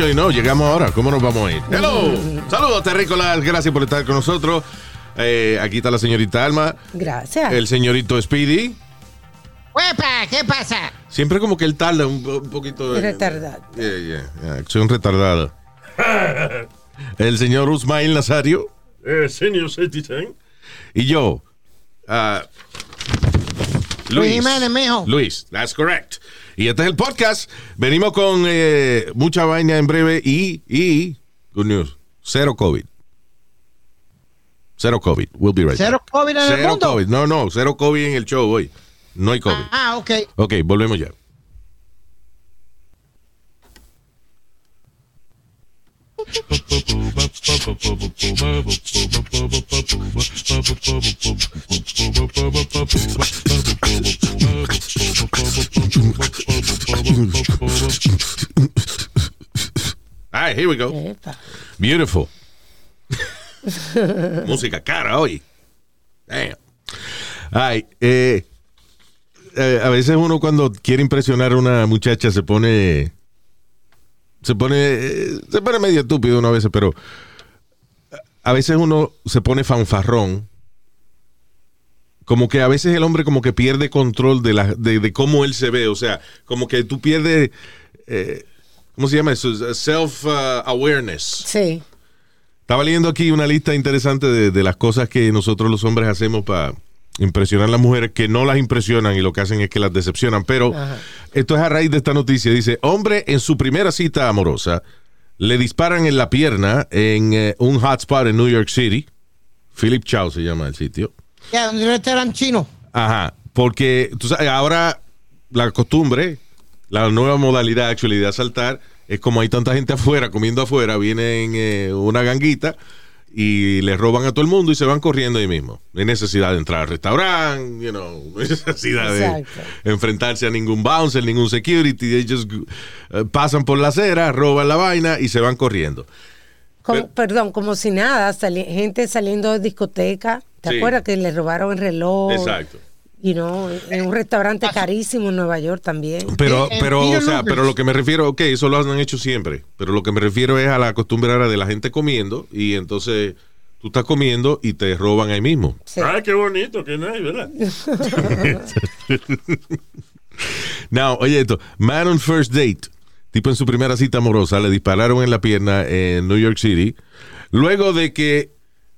Actually, no, llegamos ahora. ¿Cómo nos vamos a ir? Hello. Saludos, terrícolas. Gracias por estar con nosotros. Eh, aquí está la señorita Alma. Gracias. El señorito Speedy. ¡Huepa! ¿Qué pasa? Siempre como que él tarda un, un poquito. de- Retardado. Yeah, yeah, yeah, Soy un retardado. El señor Usmail Nazario. Eh, senior citizen. Y yo. ah, Luis Jiménez, mijo. Luis, that's correct. Y este es el podcast. Venimos con eh, mucha vaina en breve y, y, good news, cero COVID. Cero COVID. We'll be right ¿Cero back. COVID en el Cero mundo? COVID. No, no, cero COVID en el show hoy. No hay COVID. Ah, ok. Ok, volvemos ya. All right, here we go. Epa. Beautiful. Música cara hoy. Damn. Ay, eh, eh, a veces uno cuando quiere impresionar a una muchacha se pone se pone se pone medio estúpido una vez, pero a veces uno se pone fanfarrón. Como que a veces el hombre como que pierde control de, la, de, de cómo él se ve. O sea, como que tú pierdes, eh, ¿cómo se llama eso? Self-awareness. Sí. Estaba leyendo aquí una lista interesante de, de las cosas que nosotros los hombres hacemos para impresionar a las mujeres que no las impresionan y lo que hacen es que las decepcionan. Pero esto es a raíz de esta noticia. Dice, hombre en su primera cita amorosa le disparan en la pierna en eh, un hotspot en New York City. Philip Chow se llama el sitio. Ya, un restaurante chino. Ajá, porque tú sabes, ahora la costumbre, la nueva modalidad actually de asaltar es como hay tanta gente afuera, comiendo afuera, vienen eh, una ganguita y le roban a todo el mundo y se van corriendo ahí mismo. No hay necesidad de entrar al restaurante, you know, no hay necesidad de enfrentarse a ningún bouncer, ningún security. Just eh, pasan por la acera, roban la vaina y se van corriendo. Como- perdón, como si nada, sali- gente saliendo de discoteca. ¿Te Sí. acuerdas que le robaron el reloj? Exacto. Y no, en un restaurante carísimo en Nueva York también. Pero, Eh, eh, pero, o sea, pero lo que me refiero, ok, eso lo han hecho siempre, pero lo que me refiero es a la costumbre ahora de la gente comiendo y entonces tú estás comiendo y te roban ahí mismo. Sí. Ay, qué bonito, qué nice, ¿verdad? Now, oye esto, man on first date, tipo en su primera cita amorosa, le dispararon en la pierna en New York City, luego de que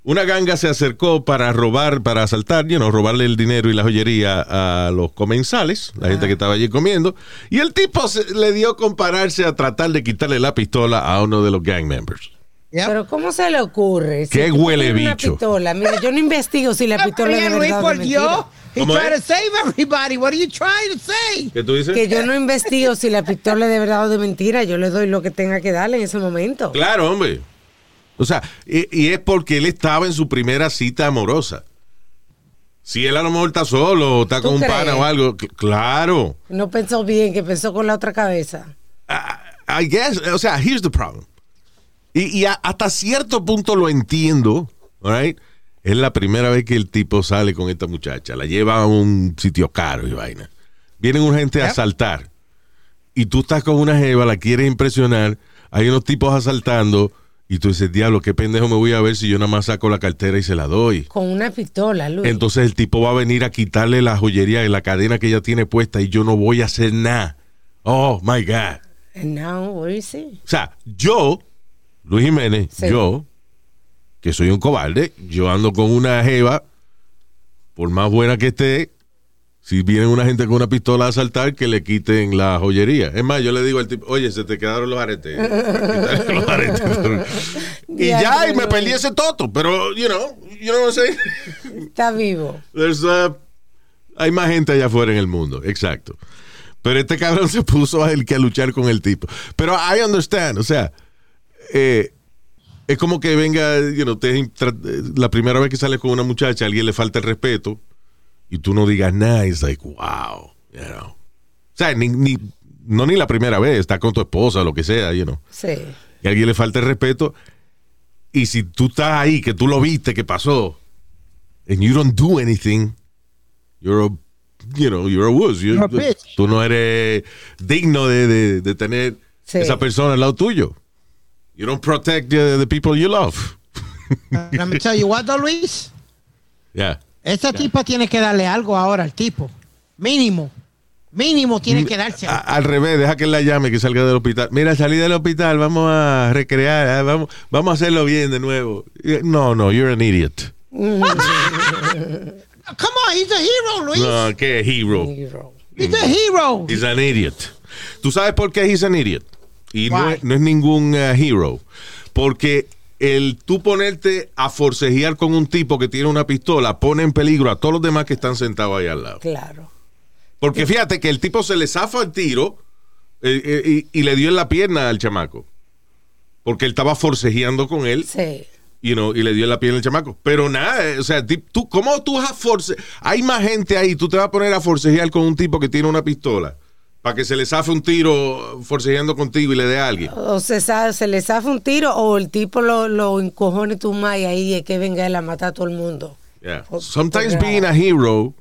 una ganga se acercó para robar, para asaltar, you know, robarle el dinero y la joyería a los comensales, la gente que estaba allí comiendo, y el tipo se- le dio con pararse a tratar de quitarle la pistola a uno de los gang members. Pero ¿cómo se le ocurre? Qué tú huele bicho. pistola, mira, yo no investigo si la pistola es verdad o por de Dios. mentira. He to save everybody. What are you trying to say? ¿Qué tú dices? Que yo no investigo si la pistola es de verdad o de mentira. Yo le doy lo que tenga que darle en ese momento. Claro, hombre. O sea, y, y es porque él estaba en su primera cita amorosa. Si él a lo mejor está solo o está ¿Tú con un crees? pana o algo, cl- claro. No pensó bien, que pensó con la otra cabeza. I guess, o sea, here's the problem. Y, y a- hasta cierto punto lo entiendo, right? Es la primera vez que el tipo sale con esta muchacha. La lleva a un sitio caro y vaina. Vienen una gente a asaltar. Y tú estás con una jeva, la quieres impresionar. Hay unos tipos asaltando. Y tú dices, diablo, qué pendejo me voy a ver si yo nada más saco la cartera y se la doy. Con una pistola, Luis. Entonces el tipo va a venir a quitarle la joyería y la cadena que ella tiene puesta y yo no voy a hacer nada. Oh, my God. And now, what do you see? O sea, yo, Luis Jiménez, Sí. yo, que soy un cobarde, yo ando con una jeva, por más buena que esté, si viene una gente con una pistola a asaltar, que le quiten la joyería. Es más, yo le digo al tipo, oye, se te quedaron los aretes. Quítale los aretes. y ya, y me perdí ese toto, pero, you know, you know what I'm saying? Está vivo. There's, uh, hay más gente allá afuera en el mundo, exacto. Pero este cabrón se puso a, el, que a luchar con el tipo. Pero I understand, o sea, eh, es como que venga, you know, te- la primera vez que sales con una muchacha, a alguien le falta el respeto y tú no digas nada, it's like, wow, you know. O sea, ni, ni- no ni la primera vez, está con tu esposa, lo que sea, you know. Sí. Y a alguien le falta el respeto. Y si tú estás ahí, que tú lo viste, que pasó, and you don't do anything, you're a, you know, you're a wuss. You- You're a bitch. Tú no eres digno de, de- de tener Sí. esa persona al lado tuyo. You don't protect the, the people you love. Let me tell you what, though, Luis. Yeah. Esta tipa tiene que darle algo ahora al tipo. Mínimo. Mínimo tiene que darse. A- al revés, deja que él la llame, que salga del hospital. Mira, salí del hospital, vamos a recrear, ah, vamos, vamos a hacerlo bien de nuevo. No, no, you're an idiot. Come on, he's a hero, Luis. No, qué hero. Hero. He's a hero. He's an idiot. ¿Tú sabes por qué he's an idiot? Y no es, no es ningún uh, hero. Porque el tú ponerte a forcejear con un tipo que tiene una pistola pone en peligro a todos los demás que están sentados ahí al lado. Claro. Porque fíjate que el tipo se le zafa el tiro eh, eh, y, y le dio en la pierna al chamaco. Porque él estaba forcejeando con él Sí. you know, y le dio en la pierna al chamaco. Pero nada, eh, o sea, tú, ¿cómo tú vas a force? Hay más gente ahí, tú te vas a poner a forcejear con un tipo que tiene una pistola para que se le zafe un tiro forcejeando contigo y le dé a alguien. O se, se le zafa un tiro o el tipo lo, lo encojone tu más y ahí es que venga él a matar a todo el mundo. Yeah. O- Sometimes o- being a hero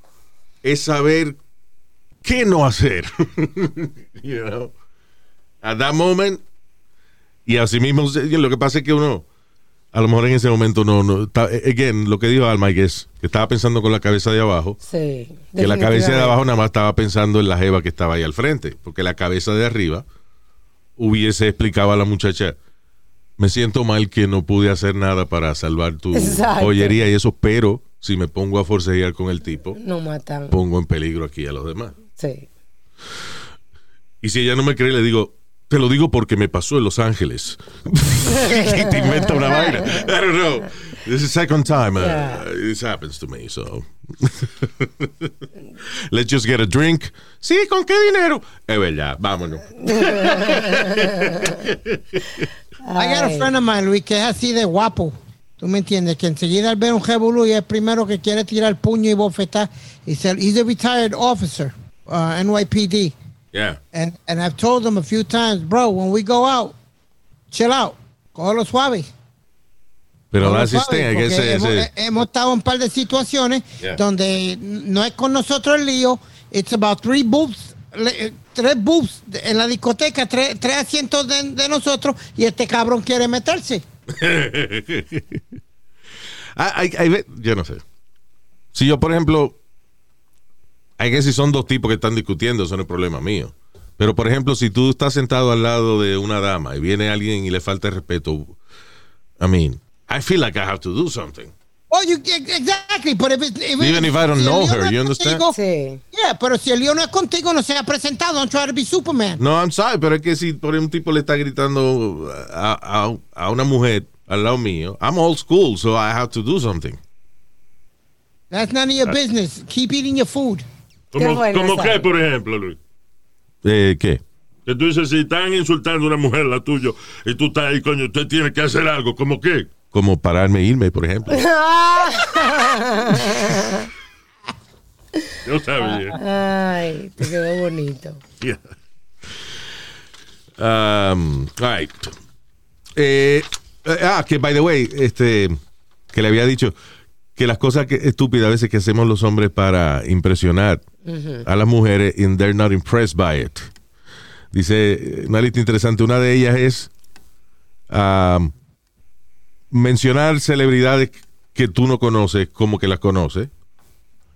es saber qué no hacer. you know? At that moment. Y así mismo, lo que pasa es que uno, a lo mejor en ese momento no, no está- again, lo que dijo Alma, que es que estaba pensando con la cabeza de abajo. Sí. Que la cabeza de abajo nada más estaba pensando en la jeva que estaba ahí al frente, porque la cabeza de arriba hubiese explicado a la muchacha, me siento mal que no pude hacer nada para salvar tu Exacto. joyería y eso, pero si me pongo a forcejear con el tipo, No matan. pongo en peligro aquí a los demás. Sí. Y si ella no me cree, le digo, te lo digo porque me pasó en Los Ángeles. y te inventa una vaina. I don't know. This is the second time uh, Yeah. this happens to me, so. Let's just get a drink. Sí, ¿con qué dinero? Es verdad, vámonos. I got a friend of mine, Luis, que es así de guapo. ¿Tú me entiendes? Que enseguida al ver un revolú y es el primero que quiere tirar puño y bofetar. He said, he's a retired officer, uh, NYPD. Yeah. And, and I've told him a few times, bro, when we go out, chill out. Cógelo suave. Pero Cógelo that's his suave, thing. I ese- hemos, eh, hemos estado en un par de situaciones Yeah. donde no es con nosotros el lío. It's about three boobs, eh, tres boobs en la discoteca, tres, tres asientos de, de nosotros y este cabrón quiere meterse. Hay- hay ve- yo no sé. Si yo, por ejemplo, hay que si son dos tipos que están discutiendo, eso no es problema mío. Pero, por ejemplo, si tú estás sentado al lado de una dama y viene alguien y le falta el respeto, I mean, I feel like I have to do something. Oh, you, exactly. But if it, if Even if I don't si know her, you understand? contigo, Sí. Yeah, pero si el lío no es contigo, no se ha presentado. Don't try to be Superman. No, I'm sorry, pero es que si por ejemplo, un tipo le está gritando a, a- a una mujer al lado mío, I'm old school, so I have to do something. That's none of your business. Keep eating your food. Qué Como, bueno como esa. que, por ejemplo, Luis. Eh, ¿Qué? Que tú dices, si están insultando a una mujer, la tuya, y tú estás ahí, coño, usted tiene que hacer algo. ¿Cómo qué? Como pararme e irme, por ejemplo. Yo sabía. Ay, te quedó bonito. Yeah. Um, all right. Eh, eh, ah, que by the way, este, que le había dicho que las cosas que, estúpidas a veces que hacemos los hombres para impresionar a las mujeres and they're not impressed by it. Dice una lista interesante. Una de ellas es um, mencionar celebridades que tú no conoces como que las conoces.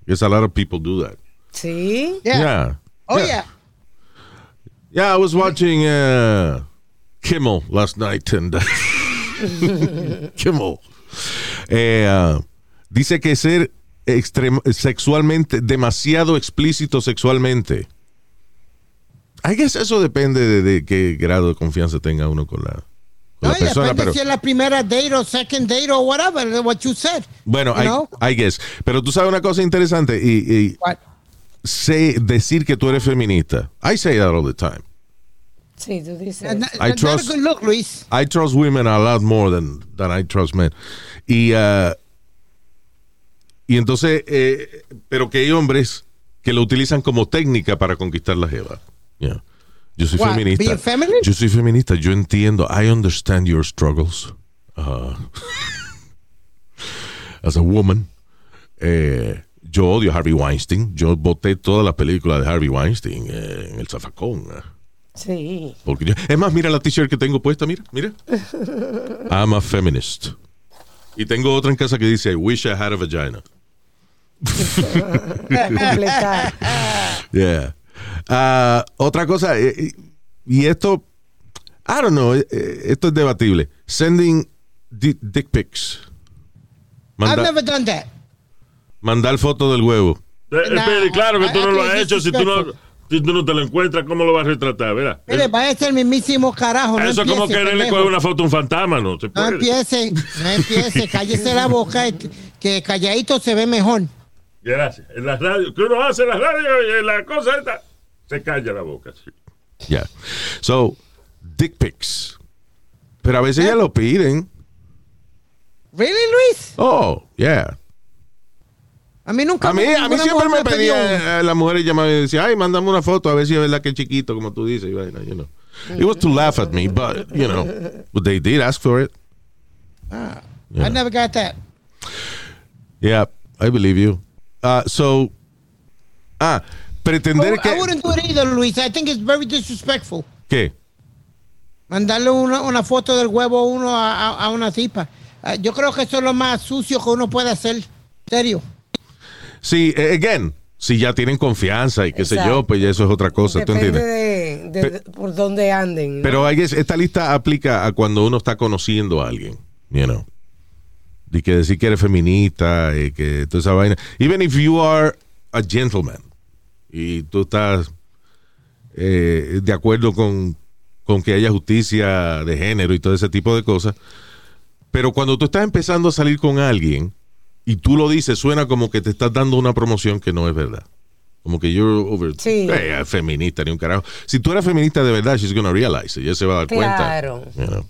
Yes, a lot of people do that. Sí. Yeah. Yeah. Oh, Yeah. yeah. Yeah, I was watching uh, Kimmel last night and uh, Kimmel. Eh, uh, dice que ser sexualmente demasiado explícito sexualmente. I guess eso depende de, de qué grado de confianza tenga uno con la, con No, la persona, depende pero si es la primera date o second date o whatever, what you said. bueno, you I, know? I guess. Pero tú sabes una cosa interesante y, y sé decir que tú eres feminista. I say that all the time. Sí, tú dices. I trust- a good look, Luis. I trust women a lot more than, than I trust men. Y, uh, y entonces, eh, pero que hay hombres que lo utilizan como técnica para conquistar la jeva. Yeah. Yo soy What, feminista. Yo soy feminista. Yo entiendo. I understand your struggles. Uh, as a woman. Eh, yo odio a Harvey Weinstein. Yo voté todas las películas de Harvey Weinstein eh, en el zafacón. eh. Sí. Porque yo- es más, mira la t-shirt que tengo puesta, mira, mira. I'm a feminist. Y tengo otra en casa que dice, I wish I had a vagina. Completar. Yeah. Ah, otra cosa, eh, y y esto, I don't know, eh, eh, esto es debatible. Sending di- dick pics. I've Manda- never done that. mandar foto del huevo. Eh, No, espere, claro que tú no lo has hecho. Si tú no, si tú no te lo encuentras, ¿cómo lo vas a retratar? ¿verdad? Mire, ser el mismísimo carajo. No Eso es como quererle coger una foto a un fantasma, ¿no? Se No empiece, no empiece, cállese la boca, que- que calladito se ve mejor. Gracias. En las radios, que uno hace en las radios y en la cosa esta, se calla la boca. sí. Yeah. So, dick pics. Pero a veces ya lo piden. ¿Really, Luis? Oh, yeah. A mí nunca A mí, a mí siempre me pidió uno. pedía, eh, las mujeres llamaban y decían, ay, mándame una foto a ver si es verdad que es chiquito, como tú dices. you know. It was to laugh at me, but, you know, but they did ask for it. I never got that. Yeah, I believe you. Uh, so, ah, pretender I, I que... wouldn't do it either, Luis. I think it's very disrespectful. ¿Qué? Mandarle una, una foto del huevo a uno a, a- a una tipa. Ah, yo creo que eso es lo más sucio que uno puede hacer. Serio. Sí, eh, again, si ya tienen confianza y qué sé yo, Exacto. pues ya eso es otra cosa, ¿tú Depende entiendes? de, de- de- por dónde anden. ¿no? Pero I guess esta lista aplica a cuando uno está conociendo a alguien, you know. Y que decir que eres feminista y que toda esa vaina. Even if you are a gentleman y tú estás eh, de acuerdo con, con que haya justicia de género y todo ese tipo de cosas. Pero cuando tú estás empezando a salir con alguien y tú lo dices, suena como que te estás dando una promoción que no es verdad. Como que you're over Sí. Eh, feminista ni un carajo. Si tú eres feminista de verdad, she's gonna realize it. Ella se va a dar Claro. cuenta. you know.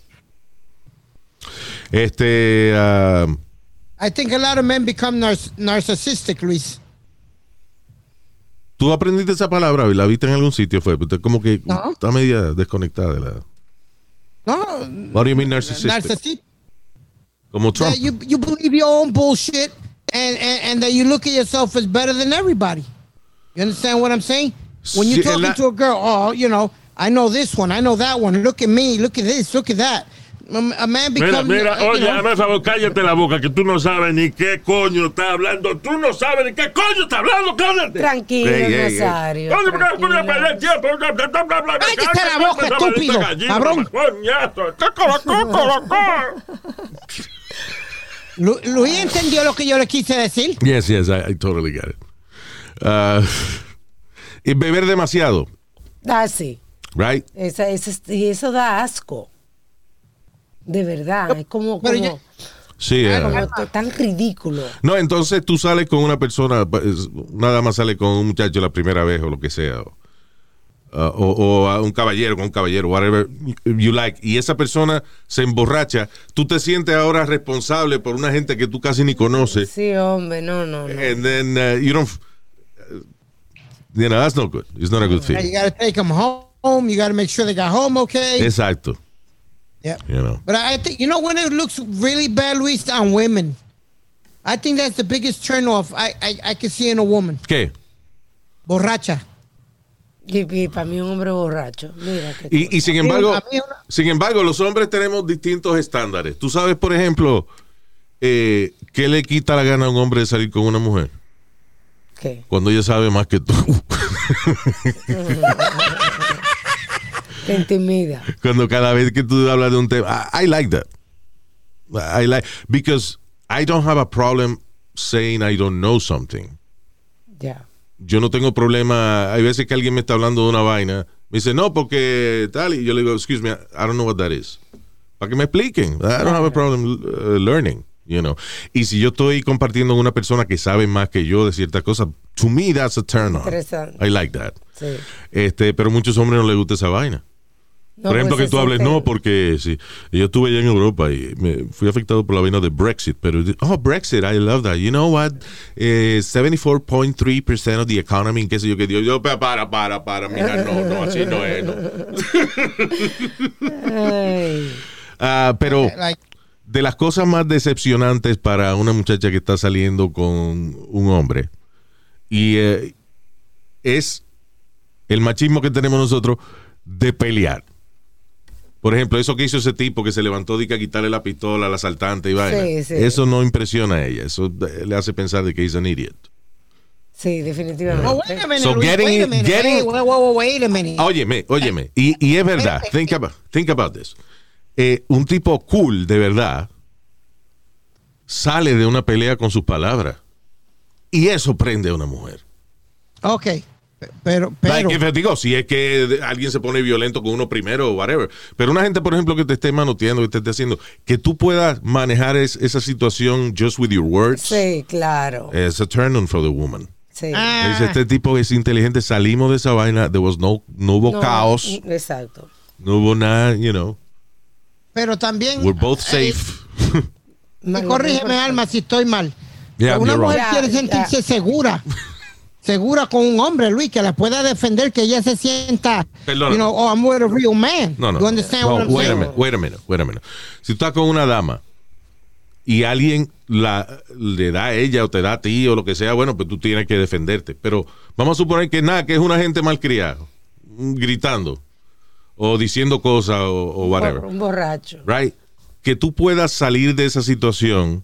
Este, ah, I think a lot of men become nar- narcissistic, Luis. tú aprendiste esa palabra y la viste en algún sitio, fue, pero como que No. está media desconectada de la. No, What do you mean narcissistic? narcissistic. Como Trump. That you you believe your own bullshit and, and and that you look at yourself as better than everybody. You understand what I'm saying? When you're talking to a girl, oh, you know, I know this one, I know that one. Look at me, look at this, look at that. A man Mira, mira, uh, you oye, know, favor, cállate la boca, que tú no sabes ni qué coño está hablando. Tú no sabes ni qué coño está hablando, cállate. Tranquilo, Ey, ey, ey. Nazario. Puedes tranquilo. Cállate Cállate, la boca, estúpido, gallina, cabrón. Lu- Luis entendió lo que yo le quise decir. Yes, yes, I, I totally get it. Ah, y beber demasiado, Ah, sí. right? Esa, esa- y eso da asco. De verdad. Es como, Pero como, yo- Sí. ah. como t- tan ridículo. No, entonces tú sales con una persona, nada más sale con un muchacho la primera vez o lo que sea. O, uh, o- o a un caballero con un caballero, whatever you like. Y esa persona se emborracha. Tú te sientes ahora responsable por una gente que tú casi ni conoces. Sí, hombre, no, no, no. And then uh, you don't. uh, you know, that's not good. It's not a good You feeling. got to take them home. You got to make sure they got home okay. Exacto. Yeah. You know. But I think you know when it looks really bad, Luis, on women. I think that's the biggest turn off I, I, I can see in a woman. ¿Qué? Borracha. Y, para mí un hombre borracho. Mira Y, y sin embargo, una- sin embargo, los hombres tenemos distintos estándares. Tú sabes, por ejemplo, eh, ¿qué le quita la gana a un hombre de salir con una mujer? ¿Qué? Cuando ella sabe más que tú. Te intimida. Cuando cada vez que tú hablas de un tema. I, I like that. I like because I don't have a problem saying I don't know something. Ya. Yo no tengo problema. Hay veces que alguien me está hablando de una vaina. Me dice, no, porque tal. Y yo le digo, excuse me, I don't know what that is. Para que me expliquen. I don't have a problem uh, learning. You know? Y si yo estoy compartiendo con una persona que sabe más que yo de ciertas cosas, to me that's a turn on. I like that. Sí. Este, pero muchos hombres no les gusta esa vaina. No, por ejemplo, pues que tú hables, no, porque sí, yo estuve allá en Europa y me fui afectado por la vaina de Brexit, pero, oh, Brexit, I love that. You know what? Eh, 74.3% of the economy, qué sé yo, que Dios, yo, para, para, para, para, mira, no, no, así no es, no. Ah, pero Like, de las cosas más decepcionantes para una muchacha que está saliendo con un hombre y eh, es el machismo que tenemos nosotros de pelear. Por ejemplo, eso que hizo ese tipo que se levantó de que a quitarle la pistola al asaltante y vaina. Sí, sí. Eso no impresiona a ella. Eso le hace pensar de que es un idiot. Sí, definitivamente. oh, wait a minute, So getting- wait a minute. getting- Hey, wait, wait, wait, wait a minute. Óyeme, óyeme. Y, y es verdad. Think about, think about this. Eh, un tipo cool, de verdad, sale de una pelea con sus palabras. Y eso prende a una mujer. Ok, pero, pero, Like, if, digo, si es que alguien se pone violento con uno primero o whatever. Pero una gente, por ejemplo, que te esté manoteando, que te esté haciendo, que tú puedas manejar es- esa situación just with your words, Sí, claro. es a turn on for the woman. Sí. Ah. Este tipo es inteligente, salimos de esa vaina, there was no, no hubo No, caos, Exacto. no hubo nada, you know, pero también, we're both eh, safe. y corrígeme, Alma, si estoy mal. Yeah, una mujer right. quiere sentirse segura. Segura con un hombre, Luis, que la pueda defender, que ella se sienta, Perdona. you know, oh, I'm with a real man. No, no. You understand No, what I'm wait a saying? minute, wait a minute, wait a minute. Si tú estás con una dama y alguien la, le da a ella o te da a ti o lo que sea, bueno, pues tú tienes que defenderte. Pero vamos a suponer que nada, que es una gente malcriada, gritando o diciendo cosas o, o whatever. Un borracho. Right? Que tú puedas salir de esa situación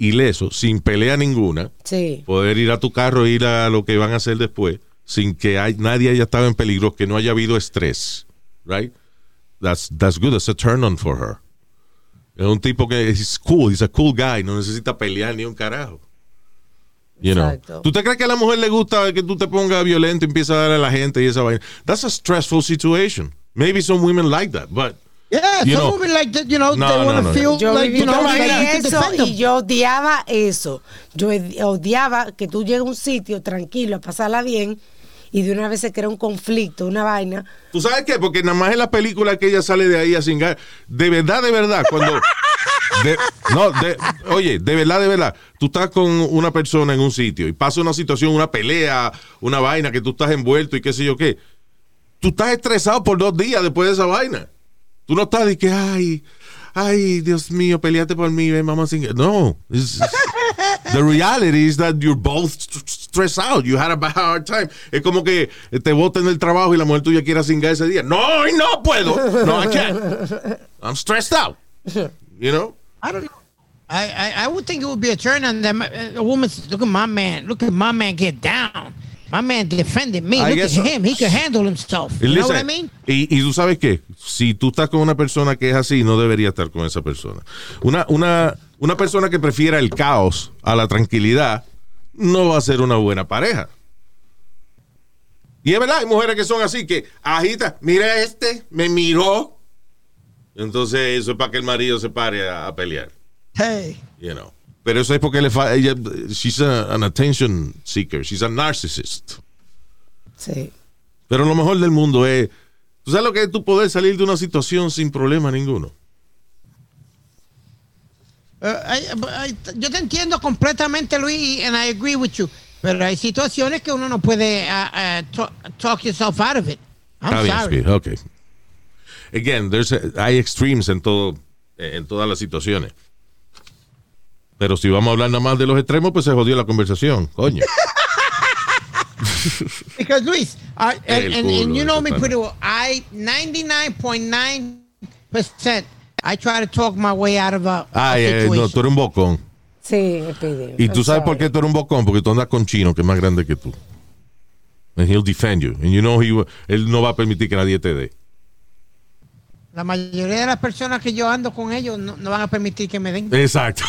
ileso, sin pelea ninguna, Sí. poder ir a tu carro, ir a lo que van a hacer después, sin que hay- nadie haya estado en peligro, que no haya habido estrés, right? That's, that's good, that's a turn on for her. Es un tipo que es cool, he's a cool guy, no necesita pelear ni un carajo. You know. Exacto. ¿Tú te crees que a la mujer le gusta que tú te pongas violento y empiezas a darle a la gente y esa vaina? That's a stressful situation. Maybe some women like that, but Yeah, You some know- women like that, you know, No, they no, want to no, feel Yo like, you know, eso y yo odiaba eso. Yo odiaba que tú llegues a un sitio tranquilo a pasarla bien y de una vez se crea un conflicto, una vaina. ¿Tú sabes qué? Porque nada más en la película que ella sale de ahí a cingar. De verdad, de verdad, cuando. de- no, de- oye, de verdad, de verdad. Tú estás con una persona en un sitio y pasa una situación, una pelea, una vaina que tú estás envuelto y qué sé yo qué. Tú estás estresado por dos días después de esa vaina. Tú no estás de que, ay, ay, Dios mío, peleate por mí, ven, vamos a cingar. No. it's- it's- the reality is that you're both st- stressed out. You had a bad hard time. Es como que te boten del trabajo y la mujer tuya quiera cingar ese día. No, y no puedo. No, I can't. I'm stressed out. You know? I don't know. I, I, I would think it would be a turn on them. A woman, says, look at my man. Look at my man get down. My man defended me. I look at so. him. He can handle himself. You know what I mean? Y, y tú sabes qué, si tú estás con una persona que es así, no debería estar con esa persona. Una, una, una persona que prefiera el caos a la tranquilidad no va a ser una buena pareja. Y es verdad, hay mujeres que son así, que agita, mira este, me miró. Entonces eso es para que el marido se pare a, a pelear. Hey. You know. Pero eso es porque le fa ella, she's a- an attention seeker, she's a narcissist. Sí. Pero lo mejor del mundo es, ¿tú sabes lo que es tú poder salir de una situación sin problema ninguno? Uh, I- I- yo te entiendo completamente, Luis, and I agree with you. Pero hay situaciones que uno no puede uh, uh, talk, talk yourself out of it. I'm bien, sorry. Speed, ok. Again, there's a- hay extremes en todo, en todas las situaciones. Pero si vamos a hablar nada más de los extremos, pues se jodió la conversación, coño. Because Luis, uh, and, you know me pretty well. I 99.9% I try to talk my way out of a, a Ay, eh, no, tú eres un bocón. Sí, Speedy. Y I'm tú sabes por qué tú eres un bocón, porque tú andas con Chino, que es más grande que tú. And he'll defend you. And you know he, él no va a permitir que nadie te dé. La mayoría de las personas que yo ando con ellos no, no van a permitir que me den. Exacto.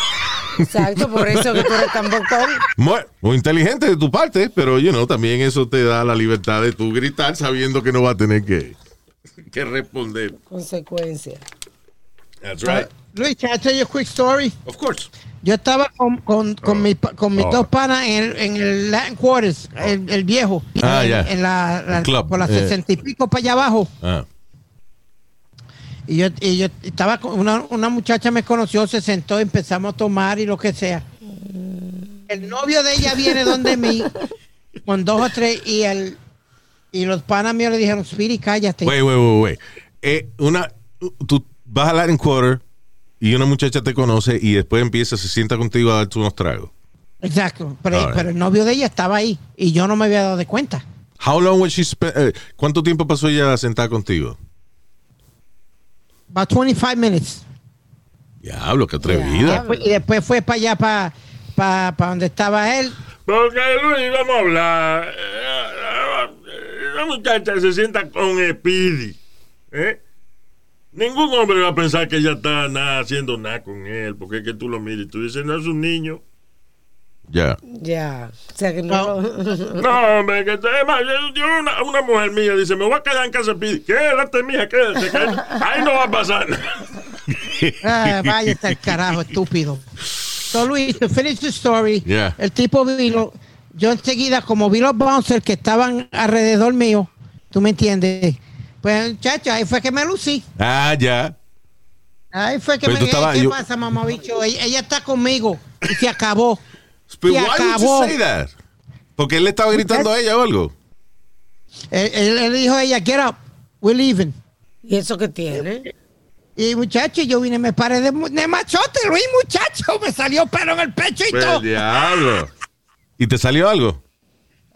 Exacto, por eso que tú eres tan bocón. Muy, muy inteligente de tu parte, pero you know, también eso te da la libertad de tú gritar sabiendo que no va a tener que, que responder. Consecuencia. That's right. Luis, can I tell you a quick story? Of course. Yo estaba con, con, con, mi con mis Oh. dos panas en el, en el Latin Quarters, el, el viejo. Ah, en, ya. en la, club, por las eh. sesenta y pico para allá abajo. Ah. Y yo, y yo estaba con una, una muchacha me conoció, se sentó, empezamos a tomar y lo que sea. El novio de ella viene donde mí con dos o tres y el y los panas míos le dijeron, Spiri, cállate. Wait, wait, wait, wait. Eh, una, tú vas a Latin Quarter y una muchacha te conoce y después empieza, se sienta contigo a darte unos tragos. Exacto. Pero, right. pero el novio de ella estaba ahí y yo no me había dado de cuenta. How long was she eh, ¿Cuánto tiempo pasó ella sentada contigo? About 25 minutes. Diablo, qué atrevida. Diablo. Y después fue para allá, para para donde estaba él. Porque Luis, vamos a hablar. La muchacha se sienta con Speedy. ¿eh? Ningún hombre va a pensar que ella está nada, haciendo nada con él. Porque es que tú lo miras y tú dices, no es un niño. Ya. Ya. O sea que no. No, hombre, que es más, yo, yo una, una mujer mía dice, me voy a quedar en casa. Quédate, mija, quédate. quédate. Ahí no va a pasar nada. Ah, vaya el carajo, estúpido. So, Luis, to finish the story, Yeah. el tipo vino, yo enseguida, como vi los bouncers que estaban alrededor mío, tú me entiendes, pues, muchacho, ahí fue que me lucí. Ah, ya. Ahí fue que Pero me estabas- ¿qué yo- pasa, mamabicho? Ella, ella está conmigo y se acabó. Se why would you acabó. say that? Porque él le estaba gritando a ella o algo. Él, él dijo a ella, get up, we're leaving. ¿Y eso qué tiene? Y muchacho, yo vine, me paré de, de machote, Luis, muchacho, me salió pelo en el pecho y Pero todo. diablo. ¿Y te salió algo?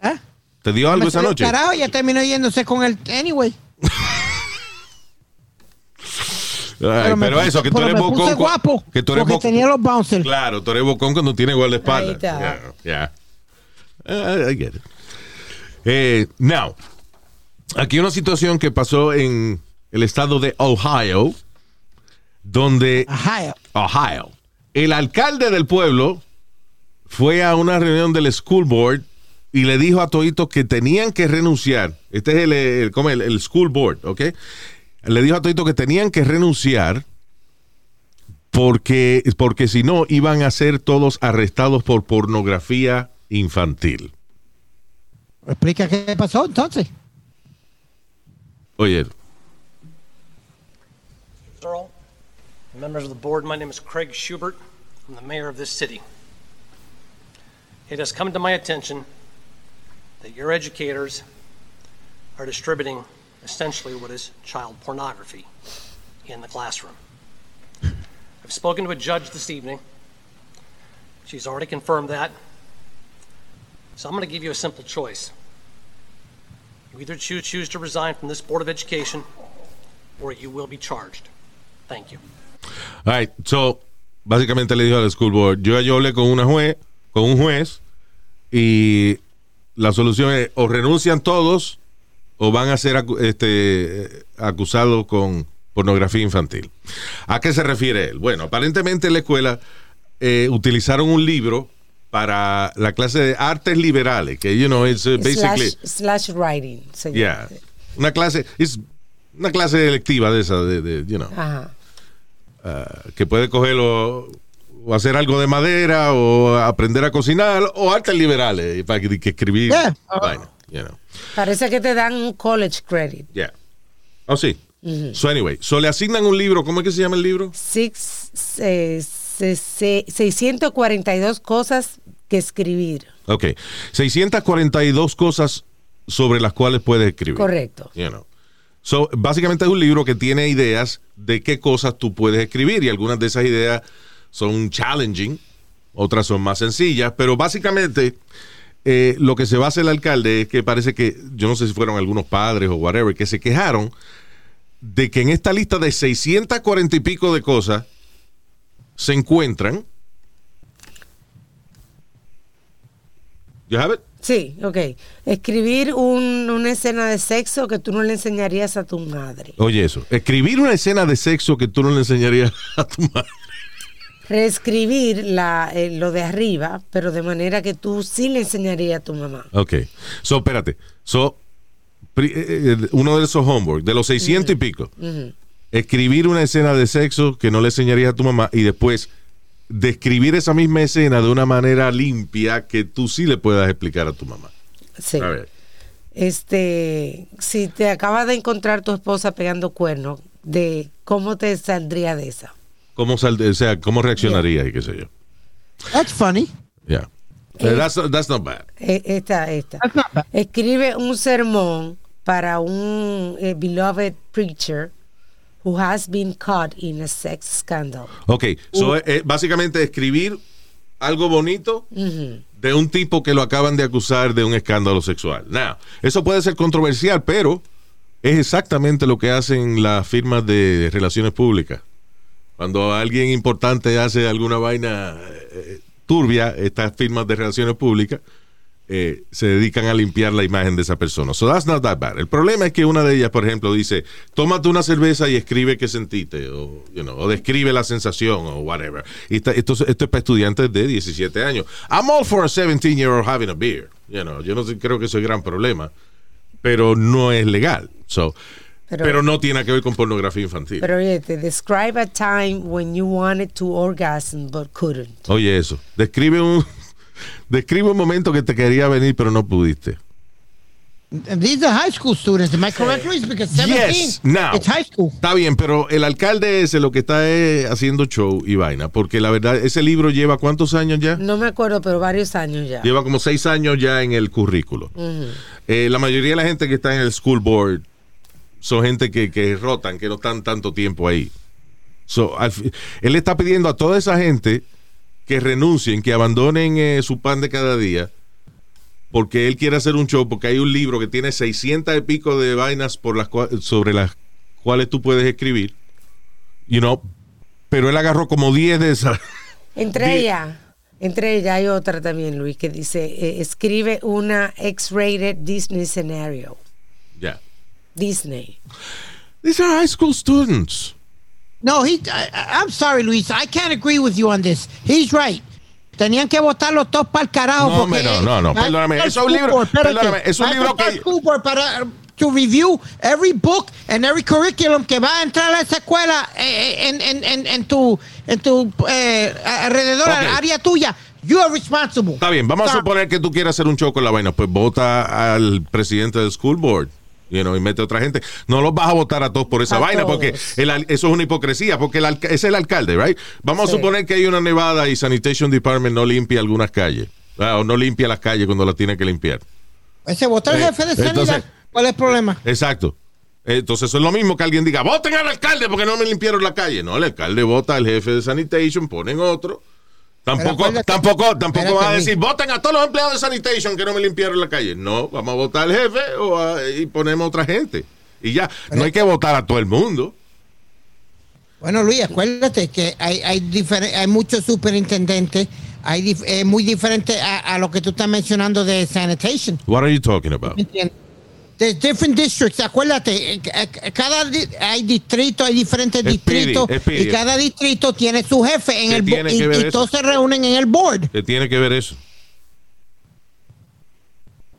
¿Ah? ¿Te dio algo Me esa noche? Carajo, ya terminó yéndose con él anyway. Ay, pero eso, que tú pero eres bocón. cu- guapo Que tú eres porque bocón. tenía los bouncers. Claro, tú eres bocón cuando tienes guardaespaldas. Ahí está. Ya. ya. I- I get it. Eh, now, aquí una situación que pasó en el estado de Ohio, donde Ajá. Ohio. El alcalde del pueblo fue a una reunión del school board y le dijo a Toito que tenían que renunciar. Este es el, el- como el, el school board, ¿ok? Le dijo a Toito que tenían que renunciar porque, porque si no iban a ser todos arrestados por pornografía infantil. Explica qué pasó entonces. Oye, Earl, members of the board, my name is Craig Schubert. I'm the mayor of this city. It has come to my attention that your educators are distributing essentially what is child pornography in the classroom. I've spoken to a judge this evening. She's already confirmed that. So I'm going to give you a simple choice. You either choose, to resign from this Board of Education or you will be charged. Thank you. All right, so, básicamente le dijo al school board, yo, yo hablé con una juez, con un juez, y la solución es o renuncian todos o van a ser acu- este, acusados con pornografía infantil. ¿A qué se refiere él? Bueno, aparentemente en la escuela eh, utilizaron un libro para la clase de artes liberales, que, you know, it's uh, basically... slash, slash writing. se Yeah. Una clase, es una clase electiva de esa, de, de, you know, Ajá. que puede cogerlo o hacer algo de madera o aprender a cocinar o artes liberales para que, que escribir Yeah. vaina, you know. Parece que te dan un college credit. Yeah. Oh, sí. So, anyway, so le asignan un libro. ¿Cómo es que se llama el libro? Six, eh, se- se- 642 cosas que escribir. Ok. 642 cosas sobre las cuales puedes escribir. Correcto. You know. So, básicamente es un libro que tiene ideas de qué cosas tú puedes escribir y algunas de esas ideas son challenging, otras son más sencillas, pero básicamente eh, lo que se basa el alcalde es que parece que, yo no sé si fueron algunos padres o whatever, que se quejaron de que en esta lista de 640 y pico de cosas se encuentran. Have it? Sí, ok. Escribir un- una escena de sexo que tú no le enseñarías a tu madre. Oye, eso. Escribir una escena de sexo que tú no le enseñarías a tu madre. Reescribir la, eh, lo de arriba, pero de manera que tú sí le enseñarías a tu mamá. Ok. So, espérate. So, eh, eh, uno de esos homework, de los 600 y pico, escribir una escena de sexo que no le enseñarías a tu mamá y después describir esa misma escena de una manera limpia que tú sí le puedas explicar a tu mamá. Sí. A ver. Este, si te acabas de encontrar tu esposa pegando cuernos, de cómo te saldría de esa. ¿Cómo, sal- o sea, ¿cómo reaccionarías y qué sé yo? That's funny. Yeah. Uh, that's, that's not bad. Eh, Esta, esta. That's not bad. Escribe un sermón para un eh, beloved preacher who has been caught in a sex scandal. Ok, so, eh, eh, básicamente escribir algo bonito de un tipo que lo acaban de acusar de un escándalo sexual. Now, eso puede ser controversial, pero es exactamente lo que hacen las firmas de relaciones públicas. Cuando alguien importante hace alguna vaina eh, turbia, estas firmas de relaciones públicas eh, se dedican a limpiar la imagen de esa persona. So that's not that bad. El problema es que una de ellas, por ejemplo, dice, tómate una cerveza y escribe qué sentiste, o, you know, o describe la sensación, o whatever. Y esta- esto, esto es para estudiantes de 17 años. I'm all for a 17-year-old having a beer. You know, yo no creo que eso es gran problema, pero no es legal. So, pero, Pero- no tiene que ver con pornografía infantil. Pero oye, te describe a time when you wanted to orgasm but couldn't. Oye, eso. Describe un, describe un momento que te quería venir, pero no pudiste. These are high school students. Am I correct, Luis? Because 17, Yes, now. it's high school. Está bien, pero el alcalde ese lo que está es haciendo show y vaina, porque la verdad, ese libro lleva cuántos años ya? No me acuerdo, pero varios años ya. Lleva como seis años ya en el currículo. Eh, la mayoría de la gente que está en el school board son gente que, que rotan, que no están tanto tiempo ahí. So, al él está pidiendo a toda esa gente que renuncien, que abandonen eh, su pan de cada día, porque él quiere hacer un show, porque hay un libro que tiene 600 y pico de vainas por las cua- sobre las cuales tú puedes escribir, you know, pero él agarró como 10 de esas. Entre ellas, entre ellas hay otra también, Luis, que dice, eh, escribe una X-rated Disney scenario. Ya. Disney. These are high school students. No, he. I, I'm sorry, Luis. I can't agree with you on this. He's right. Tenían que votarlos todos para el carajo. No, porque, no, no, no, perdóname, es un libro- perdóname, es un libro que- school board para to review every book and every curriculum que va a entrar a esa escuela eh, en, en, en, en tu, en tu eh, alrededor, Ok. al área tuya. You are responsible. Está bien, vamos a suponer que tú quieras hacer un show con la vaina, pues vota al presidente del school board. You know, y mete otra gente. No los vas a votar a todos por esa A vaina, todos. porque el eso es una hipocresía, porque el es el alcalde, right? Vamos Sí. a suponer que hay una nevada y Sanitation Department no limpia algunas calles. ah, o no limpia las calles cuando las tiene que limpiar. Ese votó el Eh, jefe de sanidad. entonces- ¿Cuál es el problema? Exacto. Entonces eso es lo mismo que alguien diga, voten al alcalde porque no me limpiaron la calle. No, el alcalde vota al jefe de sanitation, ponen otro. Tampoco, tampoco, tampoco van a decir, voten a todos los empleados de sanitation que no me limpiaron la calle. No, vamos a votar al jefe o a- y ponemos a otra gente. Y ya, no hay que votar a todo el mundo. Bueno, Luis, acuérdate que hay, hay, hay muchos superintendentes. Hay dif- eh, muy diferente a, a lo que tú estás mencionando de sanitation. What are you talking about? ¿Me entiendes? There's different districts, acuérdate, eh, eh, cada di- hay distritos, hay diferentes Speedy, distritos Speedy. y cada distrito tiene su jefe en ¿Qué el y, todos se reúnen en el board, ¿Qué tiene que ver eso?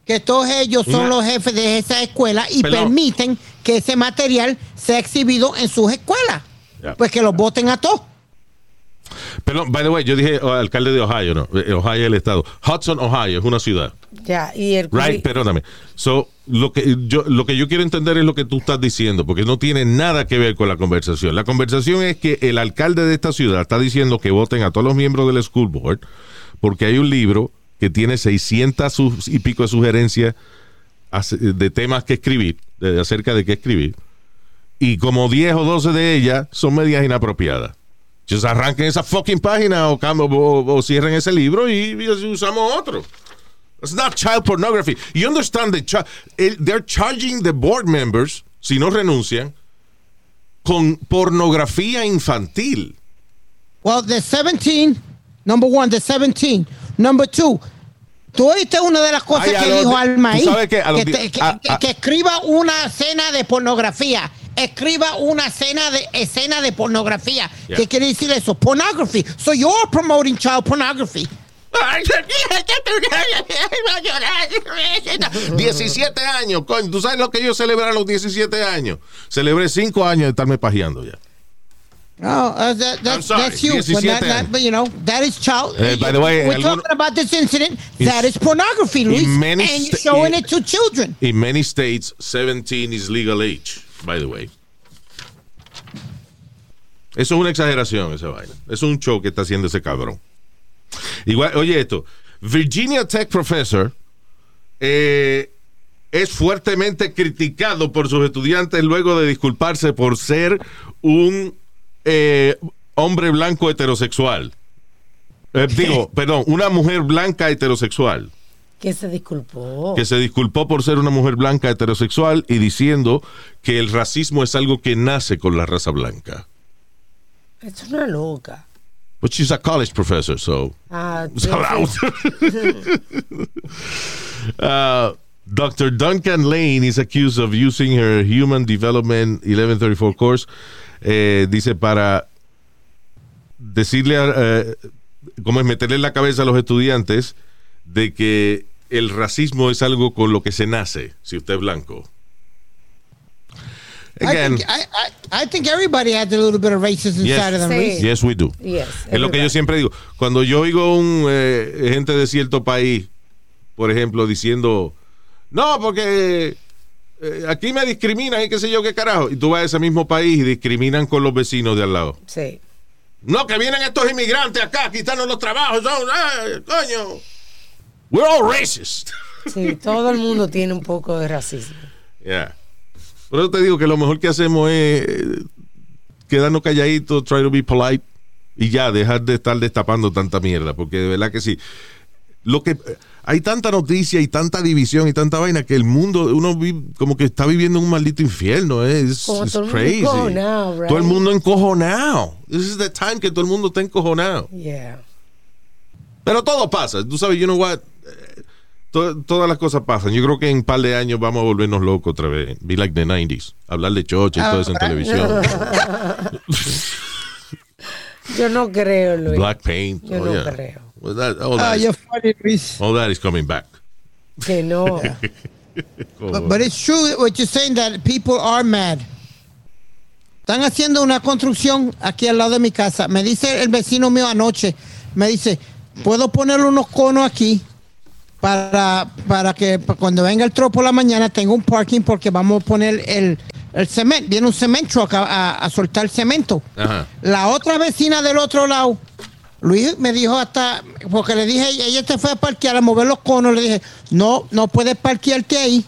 que todos ellos son los jefes de esa escuela y Perdón. permiten que ese material sea exhibido en sus escuelas. Pues que los voten a todos. Perdón, by the way, yo dije oh, alcalde de Ohio, no. Eh, Ohio es el estado. Hudson, Ohio, es una ciudad. Ya, y el Right, perdóname. So, lo que yo lo que yo quiero entender es lo que tú estás diciendo, porque no tiene nada que ver con la conversación. La conversación es que el alcalde de esta ciudad está diciendo que voten a todos los miembros del school board, porque hay un libro que tiene 600 sus- y pico de sugerencias de temas que escribir, acerca de qué escribir, y como 10 o 12 de ellas son medias inapropiadas. Just arranquen esa fucking página o, o- o cierren ese libro y usamos otro. It's not child pornography. You understand that chi- eh, they're charging the board members, si no renuncian, con pornografía infantil. Well, the 17, number one, the 17. Number two, tú oíste una de las cosas Ay, que dijo di- Alma tú ahí, sabes que que, que- que- escriba una escena de pornografía. Escriba una escena de escena de pornografía. Yeah. ¿Qué quiere decir eso? Pornography. So you're promoting child pornography. Ay, 17 años, coño. ¿Tú sabes lo que yo celebré a los 17 años? Celebré 5 años de estarme pajeando ya. No, uh, that, that, I'm sorry, that's you. But, 17 that, that, but you know, that is child. Eh, by the way, we're algún- talking about this incident. That is pornography, Luis, many and you're showing in- it to children. In many states, 17 is legal age, by the way. Eso es una exageración, esa vaina. Eso es un show que está haciendo ese cabrón. Igual, oye esto. Virginia Tech professor eh, es fuertemente criticado por sus estudiantes luego de disculparse por ser un eh, hombre blanco heterosexual. Eh, digo, perdón, una mujer blanca heterosexual Que se disculpó. que se disculpó por ser una mujer blanca heterosexual y diciendo que el racismo es algo que nace con la raza blanca. Es una loca. But she's a college professor, so Ah, it's allowed. Uh, Dr. Duncan Lane is accused of using her Human Development 1134 course, eh, dice, para decirle, a, eh, como es meterle en la cabeza a los estudiantes de que el racismo es algo con lo que se nace, si usted es blanco. I Again, think, I, I, I think everybody has a little bit of racism Yes. inside of them, Sí. Yes, we do. Yes, Es lo que yo siempre digo. Cuando yo oigo un eh, gente de cierto país, por ejemplo, diciendo, no, porque eh, aquí me discriminan y qué sé yo qué carajo. Y tú vas a ese mismo país y discriminan con los vecinos de al lado. Sí. No, que vienen estos inmigrantes acá a quitarnos los trabajos. Son, eh, coño. We're all racist. Sí, todo el mundo tiene un poco de racismo. Yeah. Por eso te digo que lo mejor que hacemos es eh, quedarnos calladitos, try to be polite y ya, dejar de estar destapando tanta mierda, porque de verdad que sí. Lo que hay tanta noticia y tanta división y tanta vaina que el mundo, uno vi- como que está viviendo en un maldito infierno, eh. El mundo crazy. right? Todo el mundo encojonado. This is the time que todo el mundo está encojonado. Yeah. Pero todo pasa. Tú sabes, you know what? To- todas las cosas pasan. Yo creo que en un par de años vamos a volvernos locos otra vez. Be like the 90s. Hablar de chocha y todo eso en televisión. Yo no creo, Luis. Black paint. Yo Oh, no yeah. creo. Well, that- all, Ah, that you're is, funny, Luis. all that is coming back. Que no. But, but it's true what you're saying that people are mad. Están haciendo una construcción aquí al lado de mi casa. Me dice el vecino mío anoche, me dice, ¿puedo poner unos conos aquí para, para que cuando venga el tro por la mañana tenga un parking porque vamos a poner el, el cemento, viene un cement truck a, a- a soltar cemento. Ajá. La otra vecina del otro lado, Luis me dijo hasta, porque le dije, ella te fue a parquear, a mover los conos, le dije, no, no puedes parquearte ahí,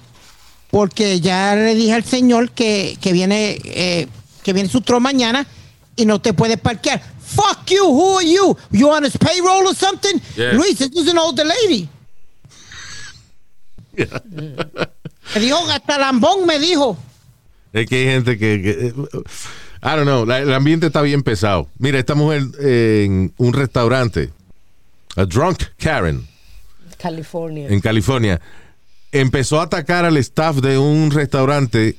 porque ya le dije al señor que, que viene, eh, que viene su tro mañana y no te puedes parquear. Fuck you, who are you? You on his payroll or something? Yeah. Luis, this is an older lady. Me dijo, hasta lambón me dijo. Es que hay gente que, que- eh, I don't know, la- el ambiente está bien pesado. Mira, esta mujer eh, en un restaurante, a drunk Karen, California. en California, empezó a atacar al staff de un restaurante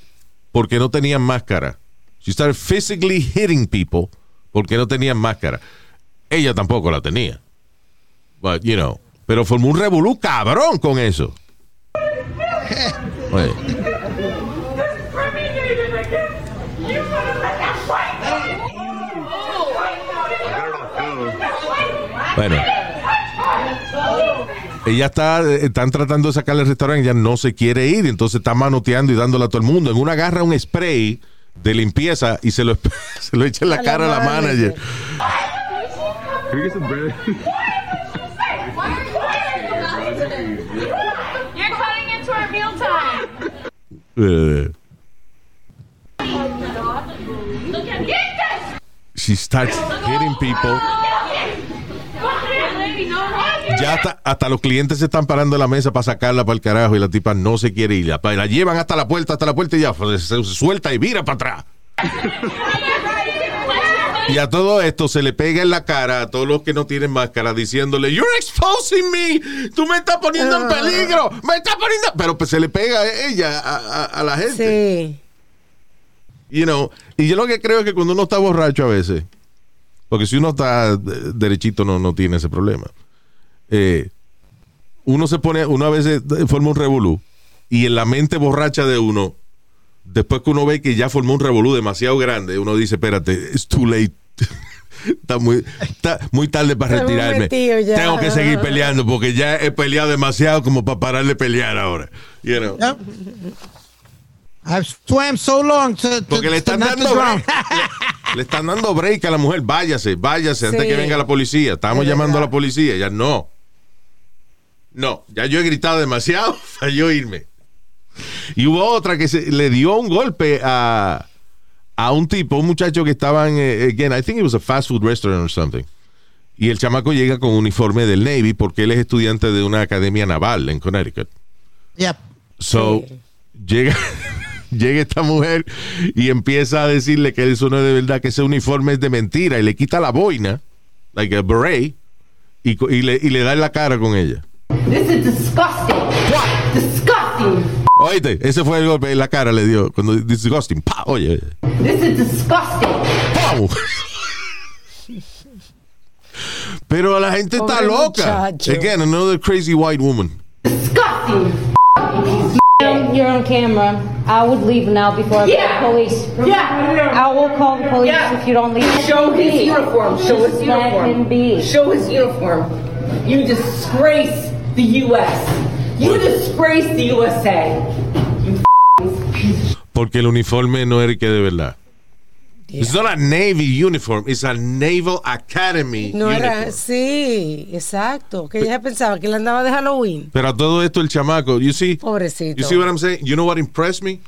porque no tenían máscara. She started physically hitting people porque no tenían máscara. Ella tampoco la tenía. But, you know, pero formó un revolú cabrón con eso. Oye, bueno. Ella está, eh, están tratando de sacarle al restaurante, ella no se quiere ir, entonces está manoteando y dándole a todo el mundo. En una agarra un spray de limpieza y se lo, se lo echa en la A la cara a la manager. manager. You're cutting into our mealtime. Eh, Look at Get this! She starts hitting people. Ya hasta, hasta los clientes se están parando en la mesa para sacarla para el carajo y la tipa no se quiere ir. La, la llevan hasta la puerta, hasta la puerta y ya pues, se, se suelta y vira para atrás. Y a todo esto se le pega en la cara a todos los que no tienen máscara diciéndole, You're exposing me, tú me estás poniendo en peligro, me estás poniendo. Pero pues se le pega a ella, a, a- a la gente. Sí. You know, y yo lo que creo es que cuando uno está borracho a veces, porque si uno está derechito no, no tiene ese problema. eh, uno se pone, uno a veces forma un revolú y en la mente borracha de uno, después que uno ve que ya formó un revolú demasiado grande, uno dice, espérate, it's too late. Está muy, está muy tarde para retirarme. Tengo que seguir peleando porque ya he peleado demasiado como para parar de pelear ahora. You know? Yep. I've swam so long to, to, Porque le están dando break. Le están dando break a la mujer. Váyase, váyase antes que venga la policía. Estamos Es llamando a la policía. Ya no. No, ya yo he gritado demasiado para yo irme. Y hubo otra que se, le dio un golpe a, a un tipo, un muchacho que estaba en, eh, again, I think it was a fast food restaurant or something. Y el chamaco llega con uniforme del Navy porque él es estudiante de una academia naval en Connecticut. Yep. So, llega, llega esta mujer y empieza a decirle que eso no es de verdad, que ese uniforme es de mentira y le quita la boina, like a beret, y, le, y le da en la cara con ella. This is disgusting. Disgusting. Oíste, ese fue el golpe en la cara le dio, cuando disgusting, pa, oye, This is disgusting. ¡pau! Pero la gente está loca. muchacho. Again, another crazy white woman. Disgusting. You're on camera. I would leave now before I Yeah. call the police. Yeah. I will call the police Yeah. if you don't leave. Show his be. uniform. Show his uniform. Show his uniform. You disgrace the U.S. You disgrace the USA. Porque el uniforme no era que de verdad. It's not a Navy uniform, it's a Naval Academy No uniform. era, sí, exacto. Que ella pensaba que él andaba de Halloween. Pero a todo esto el chamaco, you see, Pobrecito. you see what I'm saying? You know what impressed me?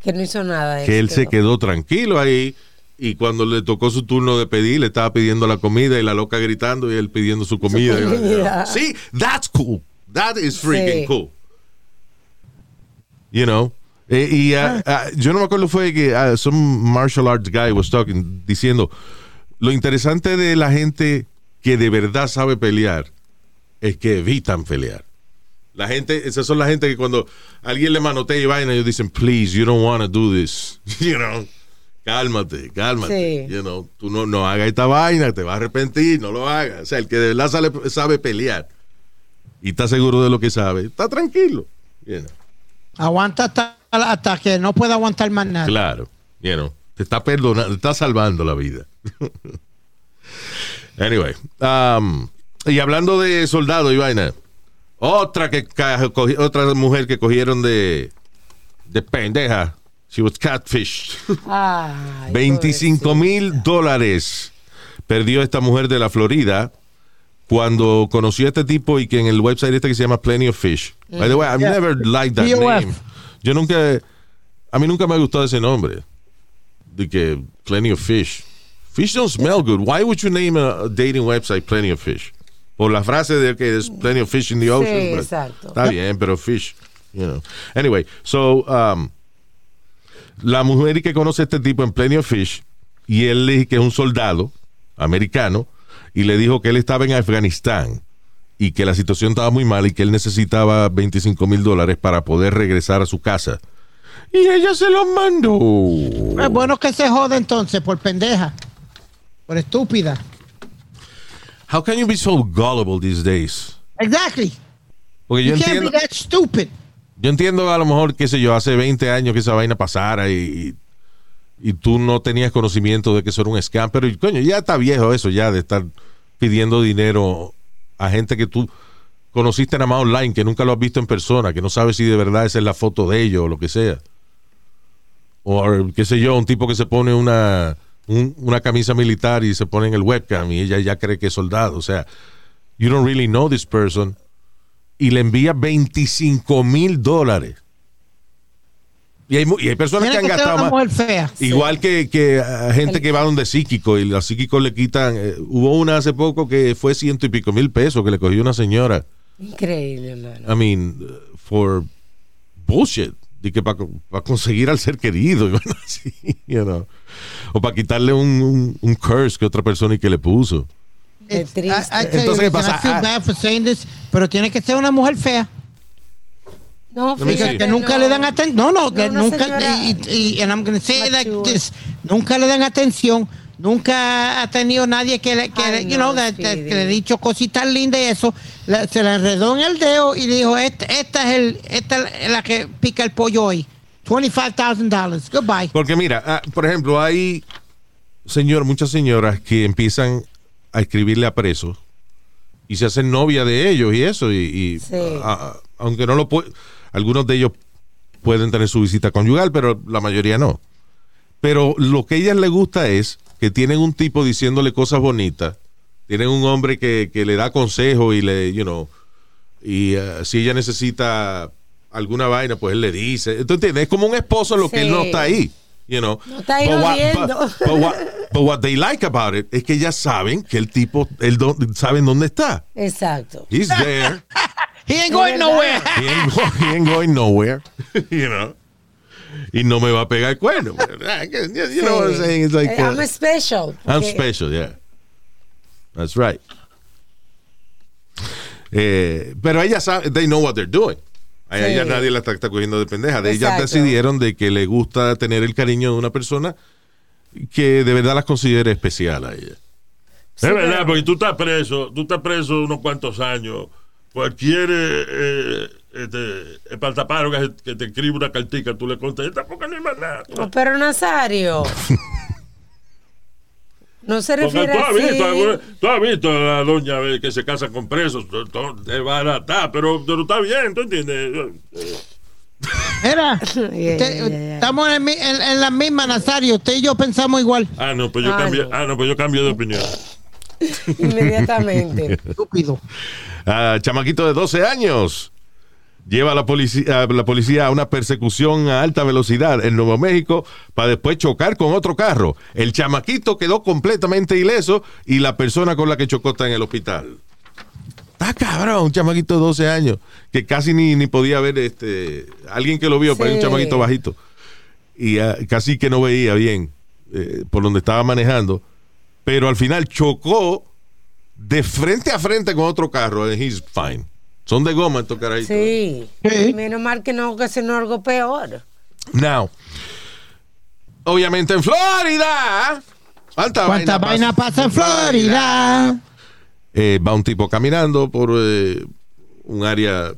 Que no hizo nada. Que él se quedó tranquilo ahí y cuando le tocó su turno de pedir, le estaba pidiendo la comida y la loca gritando y él pidiendo su comida. comida. Sí, that's cool. That is freaking Sí. cool. You know. Eh, y ah, yo no me acuerdo fue que some martial arts guy was talking diciendo lo interesante de la gente que de verdad sabe pelear es que evitan pelear. La gente, esas son la gente que cuando alguien le manotea y vaina, ellos dicen, please, you don't want to do this. You know, cálmate, cálmate. Sí. You know, tú no, no hagas esta vaina, te vas a arrepentir, no lo hagas. O sea, el que de verdad sabe pelear y está seguro de lo que sabe, está tranquilo. You know, Aguanta hasta, hasta que no pueda aguantar más nada. claro, you know, te está perdonando, te está salvando la vida. anyway, um, y hablando de soldado y vaina, otra que otra mujer que cogieron de de pendeja. She was catfish. Ay, 25 mil dólares perdió esta mujer de la Florida cuando conoció a este tipo y que en el website este que se llama Plenty of Fish. By the way, I've Yeah. never liked that POF. name. Yo nunca, a mí nunca me ha gustado ese nombre. De que Plenty of Fish. Fish don't smell good. Why would you name a, a dating website Plenty of Fish? Por la frase de que there's plenty of fish in the ocean. Sí, exacto. Está bien, pero fish. You know. Anyway, so um, la mujer que conoce a este tipo en Plenty of Fish y él le dijo que es un soldado americano y le dijo que él estaba en Afganistán y que la situación estaba muy mal y que él necesitaba 25 mil dólares para poder regresar a su casa. Y ella se los mandó. Es bueno que se jode entonces por pendeja. Por estúpida. How can you be so gullible these days? Exactly. Porque yo You can't entiendo, be that stupid. yo entiendo a lo mejor, qué sé yo, hace 20 años que esa vaina pasara y, y tú no tenías conocimiento de que eso era un scam, pero coño, ya está viejo eso ya de estar pidiendo dinero a gente que tú conociste nada más online, que nunca lo has visto en persona, que no sabes si de verdad esa es la foto de ellos o lo que sea. O qué sé yo, un tipo que se pone una, un- una camisa militar y se pone en el webcam y ella ya cree que es soldado. O sea, you don't really know this person y le envía 25 mil dólares. Y hay, y hay personas Tiene que han que gastado más. fea. Igual que, que a gente que va donde psíquico y los psíquicos le quitan. eh, hubo una hace poco que fue ciento y pico mil pesos que le cogió una señora. Increíble, hermano. I mean, uh, for bullshit. De que para conseguir al ser querido. y bueno, así, you know. O para quitarle un, un, un curse que otra persona y que le puso. It's- Entonces, ¿qué pasa? I feel Ah. bad for saying this, pero tiene que ser una mujer fea. No, me Que, nunca le dan atención. No, no, que nunca. Y, y- and I'm say like this. Nunca le dan atención. Nunca ha tenido nadie que, le- que, Ay, le- you no, know, that- that- Speedy. que le ha dicho cositas lindas y eso. Se le enredó en el dedo y dijo, esta, esta es el, esta es la que pica el pollo hoy. $25,000. Goodbye. Porque mira, ah, por ejemplo, hay señor, muchas señoras que empiezan a escribirle a presos y se hacen novia de ellos y eso. Y, y, Sí. aunque no lo pueden, algunos de ellos pueden tener su visita conyugal, pero la mayoría no. Pero lo que a ellas les gusta es que tienen un tipo diciéndole cosas bonitas, tienen un hombre que, que le da consejo y le, you know, y ah, si ella necesita alguna vaina, pues él le dice. ¿Tú entiendes? Es como un esposo lo que él no está ahí. You know. No está ahí But what- but- but what- but what they like about it es que ellas saben que el tipo, él do- saben dónde está. Exacto. He's there. He ain't going nowhere. He ain't, go- he ain't going nowhere. you know. Y no me va a pegar el cuerno. You know what I'm saying? It's like, Eh, I'm uh, special. I'm special, yeah. That's right. Eh, pero ellas saben, they know what they're doing. A Sí. ellas nadie la está, está cogiendo de pendeja. De ellas decidieron de que le gusta tener el cariño de una persona que de verdad las considere especial a ella. es verdad, porque tú estás preso, tú estás preso unos cuantos años. Cualquier eh, eh, este, espantaparo que, que te escribe una cartica, tú le contestas porque no hay más nada. No, pero Nazario. No se Porque refiere tú has, visto, así. tú has visto a la doña eh, que se casa con presos, to- to- te va a atar, pero, pero está bien, ¿tú entiendes? Mira, Yeah, yeah, yeah. estamos en, en- en la misma, Nazario. Usted y yo pensamos igual. Ah, no, pues yo Ah, cambié, no. ah, no, pues yo cambio de opinión. Inmediatamente. Estúpido. Ah, chamaquito de 12 años lleva a la policía, a la policía a una persecución a alta velocidad en Nuevo México para después chocar con otro carro. El chamaquito quedó completamente ileso y la persona con la que chocó está en el hospital. Está cabrón, un chamaquito de 12 años que casi ni, ni podía ver este alguien que lo vio, pero era un Sí. chamaquito bajito y ah, casi que no veía bien eh, por donde estaba manejando, pero al final chocó de frente a frente con otro carro and he's fine. Son de goma estos carajitos. Sí. Sí. Menos mal que no ocasionó algo peor. Now, obviamente en Florida. ¿Cuánta, ¿Cuánta vaina pasa en Florida? Eh, va un tipo caminando por eh, un área,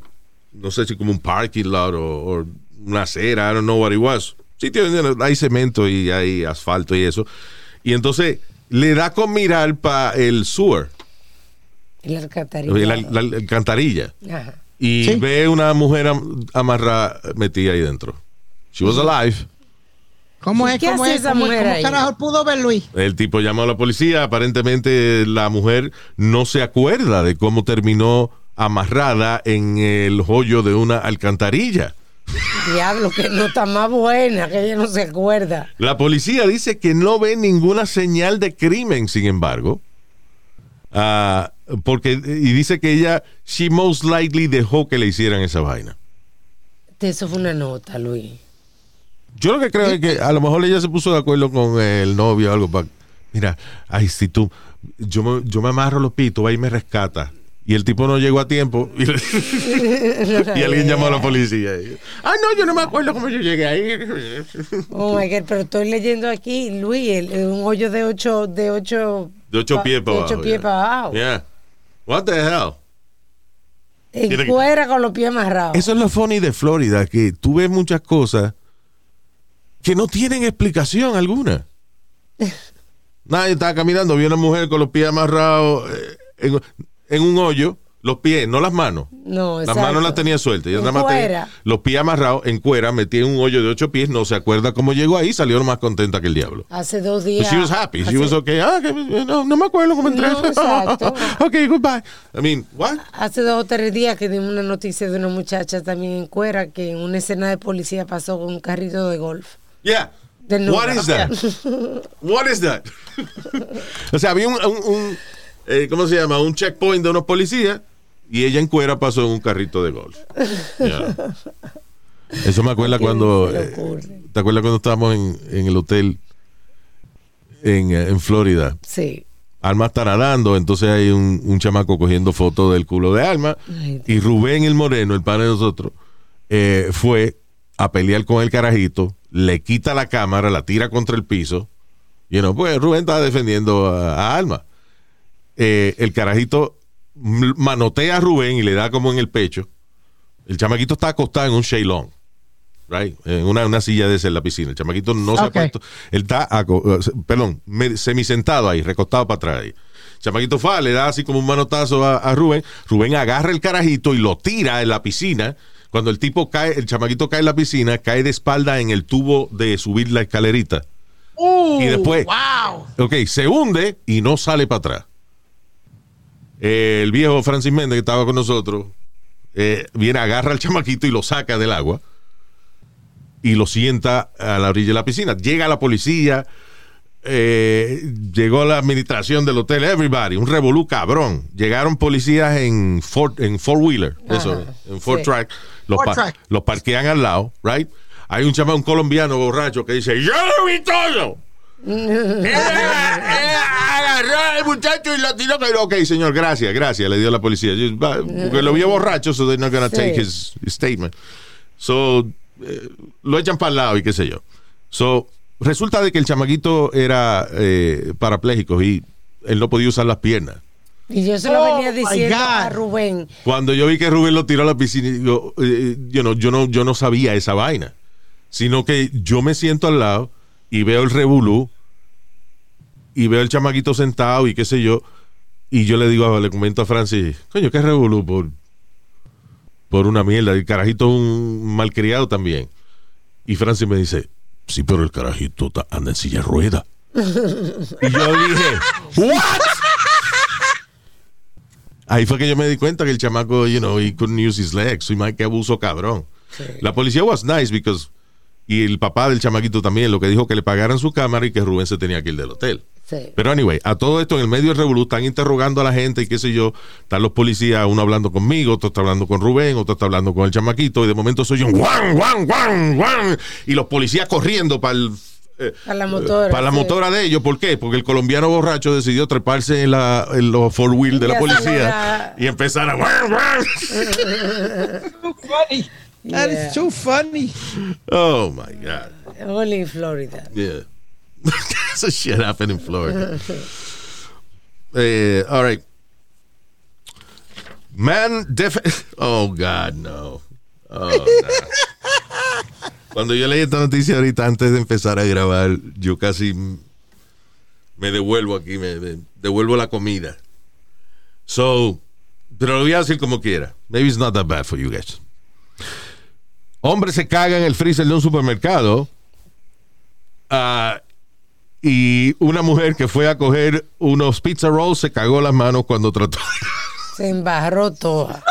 no sé si como un parking lot o, o una acera, I don't know what it was. Sitio donde hay cemento y hay asfalto y eso. Y entonces le da con mirar para el sewer, la, la- la alcantarilla. Ajá. Y Sí. ve una mujer am- amarrada metida ahí dentro. She was alive. ¿Cómo ¿Y es? qué ¿Cómo hace es? esa ¿Cómo, mujer cómo ahí? carajo pudo ver Luis? El tipo llamó a la policía. Aparentemente la mujer no se acuerda de cómo terminó amarrada en el hoyo de una alcantarilla. Diablo, que no está más buena, que ella no se acuerda. La policía dice que no ve ninguna señal de crimen, sin embargo. Ah, porque, y dice que ella, she most likely dejó que le hicieran esa vaina. Eso fue una nota, Luis. Yo lo que creo es que a lo mejor ella se puso de acuerdo con el novio o algo para. Mira, ay, si tú. Yo me, yo me amarro los pitos, va y me rescata. Y el tipo no llegó a tiempo. Y, y alguien llamó a la policía. Ay, no, yo no me acuerdo cómo yo llegué ahí. Oh my God, pero estoy leyendo aquí, Luis, el- un hoyo de ocho, de ocho, De ocho pies para de abajo. ocho pies yeah. para abajo. Yeah. What the hell? En cuera con los pies amarrados. Eso es lo funny de Florida, que tú ves muchas cosas que no tienen explicación alguna. Nadie estaba caminando, vi una mujer con los pies amarrados eh, en, en un hoyo, los pies, no las manos. No, Las exacto. manos las tenía sueltas. En nada más tenía los pies amarrados en cuera, metía en un hoyo de ocho pies, no se acuerda cómo llegó ahí, salió más contenta que el diablo. Hace dos But días. she was happy. She was okay. Ah, que, no, no me acuerdo cómo entré. No, exacto. okay, goodbye. I mean, what? Hace dos o tres días que dimos una noticia de una muchacha también en cuera que en una escena de policía pasó con un carrito de golf. Yeah. What is that? What is that? o sea, había un, un- un, eh, ¿cómo se llama? Un checkpoint de unos policías y ella en cuera pasó en un carrito de golf. Yeah. Eso me acuerda ¿Qué cuando, eh? ¿te acuerdas cuando estábamos en, en el hotel en, eh, en Florida? Sí. Alma está nadando, entonces hay un, un chamaco cogiendo fotos del culo de Alma Ay, y Rubén el Moreno, el padre de nosotros, eh, fue a pelear con el carajito, le quita la cámara, la tira contra el piso You know, pues Rubén estaba defendiendo a, a Alma. Eh, el carajito manotea a Rubén y le da como en el pecho. El chamaquito está acostado en un shailong. Right? En una, una silla de esa en la piscina. El chamaquito no se ha puesto. Él está, uh, perdón, semisentado ahí, recostado para atrás ahí. El chamaquito fa, le da así como un manotazo a, a Rubén. Rubén agarra el carajito y lo tira en la piscina. Cuando el tipo cae, el chamaquito cae en la piscina, cae de espalda en el tubo de subir la escalerita. y después, wow. ok, se hunde y no sale para atrás. Eh, el viejo Francis Méndez que estaba con nosotros eh, viene, agarra al chamaquito y lo saca del agua y lo sienta a la orilla de la piscina. Llega la policía, eh, llegó la administración del hotel, everybody, un revolú cabrón. Llegaron policías en Ford, en four wheeler, eso, en Ford sí. Track, los, Ford pa- Track. los parquean al lado, right? Hay un chama, un colombiano borracho que dice, yo lo vi todo. Agarró al muchacho y lo tiró. Ok, señor, gracias, gracias, le dio la policía. Porque lo vio borracho, so they're not gonna Sí. take his, his statement. So, eh, lo echan para el lado y qué sé yo. So, resulta de que el chamaquito era eh, parapléjico y él no podía usar las piernas. Y yo se lo Oh, venía diciendo a. Rubén. Cuando yo vi que Rubén lo tiró a la piscina, yo, eh, yo, no, yo, no, yo no sabía esa vaina. Sino que yo me siento al lado y veo el revolú y veo el chamaquito sentado y qué sé yo. Y yo le digo, le comento a Francis, coño, qué revolú por, por una mierda. El carajito es un malcriado también. Y Francis me dice, sí, pero el carajito anda en silla de rueda. y yo dije, ¿what? Ahí fue que yo me di cuenta que el chamaco, you know, he couldn't use his legs. Y más que abuso cabrón. La policía was nice because y el papá del chamaquito también, lo que dijo que le pagaran su cámara y que Rubén se tenía que ir del hotel. Sí. Pero anyway, a todo esto en el medio del revolú están interrogando a la gente y qué sé yo, están los policías, uno hablando conmigo, otro está hablando con Rubén, otro está hablando con el chamaquito y de momento soy un guan, guan, guan, guan y los policías corriendo para el eh, Para la motora. para la sí. motora de ellos, ¿por qué? Porque el colombiano borracho decidió treparse en, la, en los four wheel de Y la policía y empezar a funny. That Yeah. is too funny. Oh my God. Only in Florida. Yeah. That shit happened in Florida. Eh, all right. Man, def oh God, no. Oh, no. Cuando yo leí esta noticia ahorita antes de empezar a grabar, yo casi me devuelvo aquí, me, me devuelvo la comida. So, pero lo voy a decir como quiera. Maybe it's not that bad for you guys. Hombre se caga en el freezer de un supermercado. Ah, y una mujer que fue a coger unos pizza rolls se cagó las manos cuando trató. Se embarró toda.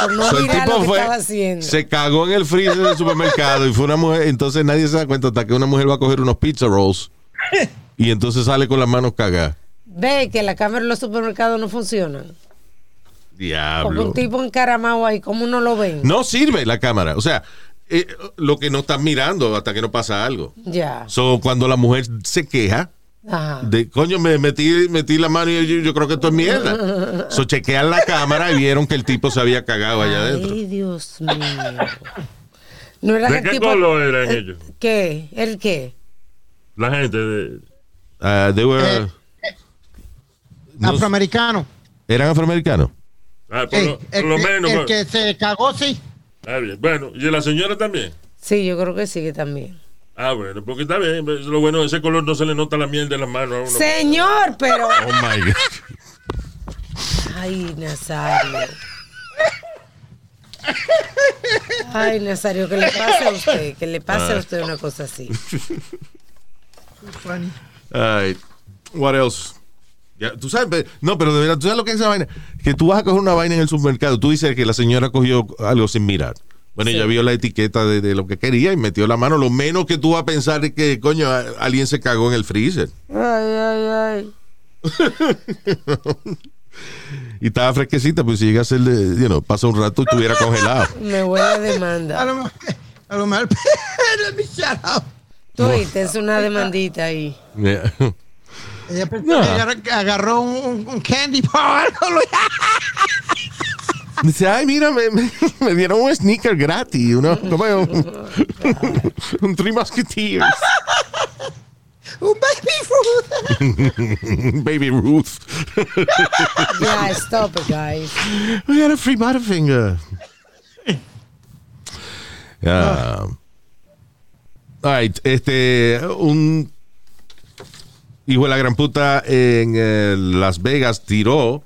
Por no So, el tipo lo que fue, estaba haciendo. se cagó en el freezer del supermercado y fue una mujer. Entonces nadie se da cuenta hasta que una mujer va a coger unos pizza rolls y entonces sale con las manos cagadas. Ve que la cámara en los supermercados no funcionan. Diablo. un tipo encaramado ahí, ¿cómo no lo ven? No sirve la cámara. O sea, eh, lo que no estás mirando hasta que no pasa algo. Ya. So, cuando la mujer se queja, Ajá. de coño, me metí, metí la mano y yo, yo creo que esto es mierda. So, chequean la cámara y vieron que el tipo se había cagado allá adentro. Ay, Dios mío. No era ¿De el qué tipo- color eran eh, ellos? ¿Qué? ¿El qué? La gente de... Ah, they were- Eh, no- Afroamericano. ¿Eran afroamericanos? Ah, por, Ey, lo, por el, lo que- menos. el que se cagó, sí. Está bien. Bueno, ¿y la señora también? Sí, yo creo que sí que también. Ah, bueno, porque está bien. pues, Lo bueno, ese color no se le nota la miel de las manos a uno. Señor, pero. Oh my God. Ay, Nazario. Ay, Nazario, que le pase a usted, que le pase Ah. a usted una cosa así. Funny. All right. What else? Ya, tú sabes, no, pero de verdad, tú sabes lo que es esa vaina. Que tú vas a coger una vaina en el supermercado. Tú dices que la señora cogió algo sin mirar. Bueno, ella vio la etiqueta de, de lo que quería y metió la mano. Lo menos que tú vas a pensar es que, coño, a- alguien se cagó en el freezer. Ay, ay, ay. Y estaba fresquecita, pues si llega a ser, de, you know, pasa un rato y estuviera congelado. Me huele a A demanda. lo mejor. A lo mejor. Let me shut up. Tú oíste, es una demandita ahí. Yeah. Ella No. agarró un, un- candy bar. Dice, ay, mira, me, me- me dieron un sneaker gratis, ¿no? Como un, un Three Musketeers. Un baby Ruth. Baby Ruth. Yeah, stop it, guys. We got a free Butterfinger. Yeah. All right, este, un hijo de la gran puta en eh, Las Vegas tiró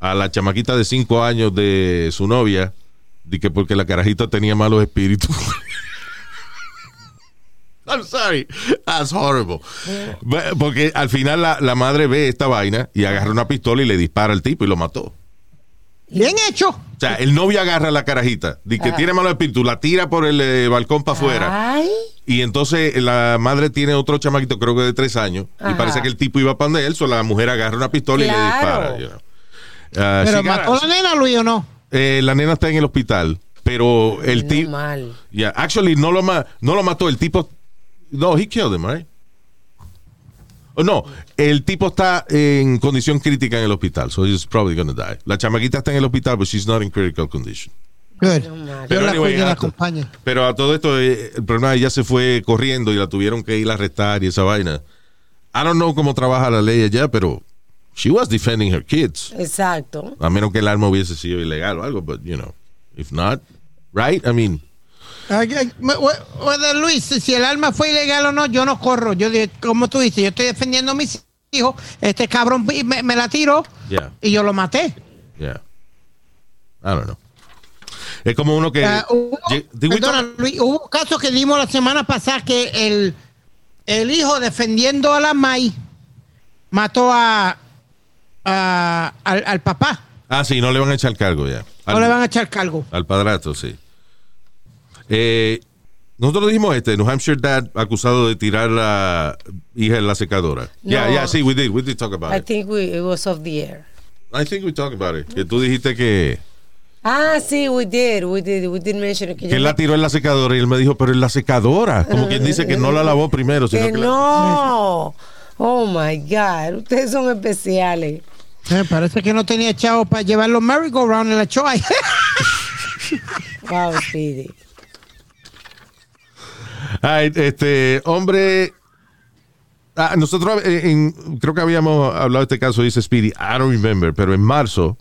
a la chamaquita de 5 años de su novia, de que porque la carajita tenía malos espíritus. I'm sorry, that's horrible. Porque al final la, la madre ve esta vaina y agarra una pistola y le dispara al tipo y lo mató. Bien hecho. O sea, el novio agarra a la carajita, de que tiene malo espíritu, la tira por el eh, balcón para afuera. Ay, Y entonces la madre tiene otro chamaquito, creo que de tres años, y parece que el tipo iba para donde él, so la mujer agarra una pistola y le dispara. you know. Ah, Pero mató la nena, Luis, o no? Eh, la nena está en el hospital, pero el no tipo, mal. yeah, actually no lo ma- no lo mató, el tipo, no, he killed him, right? Oh, no, el tipo está en condición crítica en el hospital, so he's probably gonna die. La chamaquita está en el hospital, but she's not in critical condition. Good. la anyway, a-. Pero a todo esto, eh, el problema ella se fue corriendo y la tuvieron que ir a arrestar y esa vaina. I don't know cómo trabaja la ley allá, pero she was defending her kids. Exacto. A menos que el arma hubiese sido ilegal o algo, but you know, if not, right? I mean, we- Luis, si el arma fue ilegal o no, yo no corro. Yo, como tú dices, yo estoy defendiendo a mis hijos. Este cabrón me, me la tiró yeah, y yo lo maté. yeah. I don't know. Es como uno que. Ah, hubo, perdona, Luis, hubo casos que dimos la semana pasada que el, el hijo defendiendo a la May mató a, a- al, al papá. Ah, sí, no le van a echar cargo ya. No le van a echar cargo. Al padrastro, sí. Eh, nosotros dijimos este, New Hampshire Dad acusado de tirar la hija en la secadora. Yeah, No. yeah, sí, we did, we did talk about I it. think we, it was off the air. I think we talked about it. Que tú dijiste que, Ah, sí, we did, we did, we did mention it, que que yo él me- la tiró en la secadora y él me dijo, pero en la secadora. Como quien dice que no la lavó primero, sino que que la- no. Oh my God, ustedes son especiales. Eh, parece que no tenía chavo para llevar los merry-go-round en la show. Wow, Speedy. Ay, este hombre. Ah, nosotros eh, en- creo que habíamos hablado de este caso, dice Speedy, I don't remember, pero en marzo,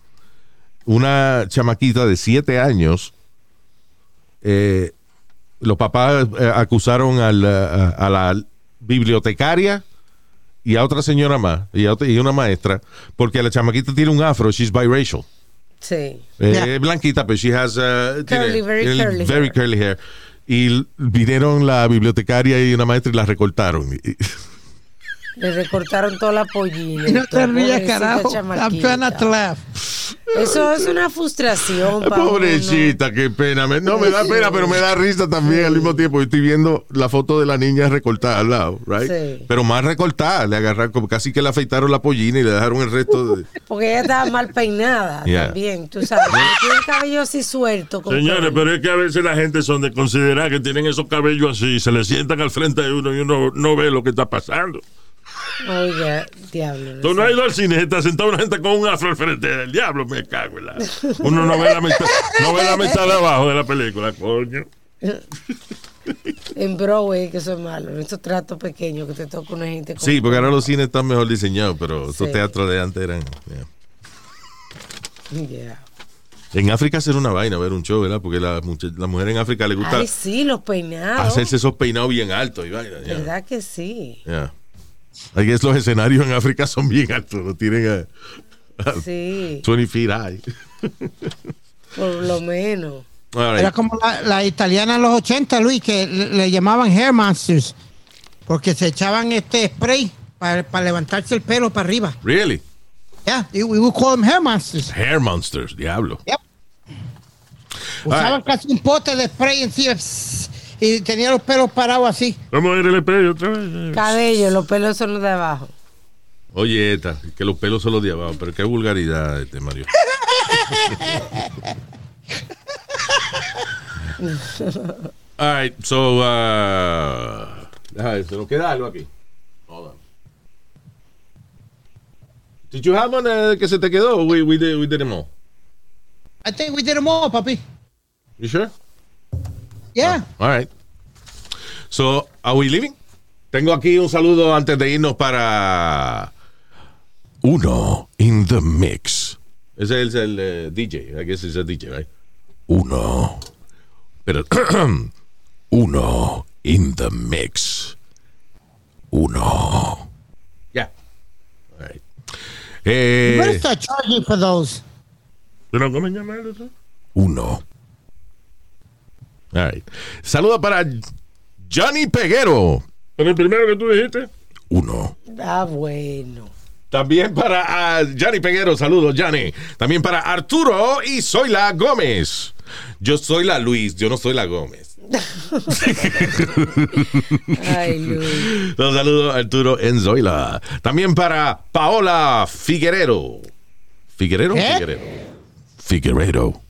una chamaquita de siete años, eh, los papás eh, acusaron al, eh, a, a la bibliotecaria y a otra señora más, y, a otra- y una maestra, porque la chamaquita tiene un afro, she's biracial. Sí. Eh, Yeah. Blanquita, pero she has uh, tiene Curly, very el curly very hair. curly hair. Y vinieron la bibliotecaria y una maestra y la recortaron. Le recortaron toda la pollina. y no te rías, carajo. I'm trying not to laugh. Eso es una frustración. Pobrecita, qué pena. Me- no, me da pena, pero me da risa también al mismo tiempo. Yo estoy viendo la foto de la niña recortada al lado, right? Sí. Pero más recortada, le agarraron, como casi que le afeitaron la pollina y le dejaron el resto de... Porque ella estaba mal peinada Yeah. también, tú sabes. Tiene el cabello así suelto. con Señores, pero es que a veces la gente son de considerar que tienen esos cabellos así, se le sientan al frente de uno y uno no ve lo que está pasando. Oiga, diablo. Tú no has ido al cine, está sentado una gente con un afro al frente del diablo, me cago en la. Uno no ve la mitad, no ve la mitad de abajo de la película, coño. En Broadway, que eso es malo. En estos tratos pequeños que te toca una gente con. Sí, porque ahora los cines están mejor diseñados, pero estos Sí. teatros de antes eran... yeah. Yeah. En África hacer una vaina, ver un show, ¿verdad? Porque la, la mujer en África le gusta Ay, sí, los peinados. hacerse esos peinados bien altos y vaina. ya. ¿Verdad que sí? Yeah. I guess los escenarios en África son bien altos, lo tienen a, a Sí, 20 feet high. por lo menos. Right. Era como la, la italiana en los 80, Luis, que le, le llamaban hair monsters. Porque se echaban este spray para, levantarse el pelo para arriba. Really? Yeah, we would call them hair monsters. Hair monsters, diablo. Yep. Usaban casi un pote de spray encima pss, y tenía los pelos parados así. Vamos a ver el espejo otra vez. Cabello, los pelos son los de abajo. Oye, esta, que los pelos son los de abajo, pero qué vulgaridad este Mario. All right, so, uh, deja se nos queda algo aquí. Hold on. Did you have one uh, que se te quedó? We, we, did, we did them all. I think we did them all, papi. You sure? Yeah. All right. So, are we leaving? Tengo aquí un saludo antes de irnos para Uno in the Mix. Ese es el eh, DJ. I guess it's a DJ, right? Uno. Pero Uno in the Mix. Uno. Yeah. All right. You Eh, better start charging for those. ¿Pero cómo se llama eso? uno. All right. Saludo para Johnny Peguero. Pero el primero que tú dijiste. Uno. Ah, bueno. También para ah, Johnny Peguero, saludos Johnny. También para Arturo y soy la Gómez. Yo soy la Luis, yo no soy la Gómez. Ay, Luis. Los saludos Arturo en Zoila. También para Paola Figuerero. ¿Figuerero? Figuerero. Figuerero.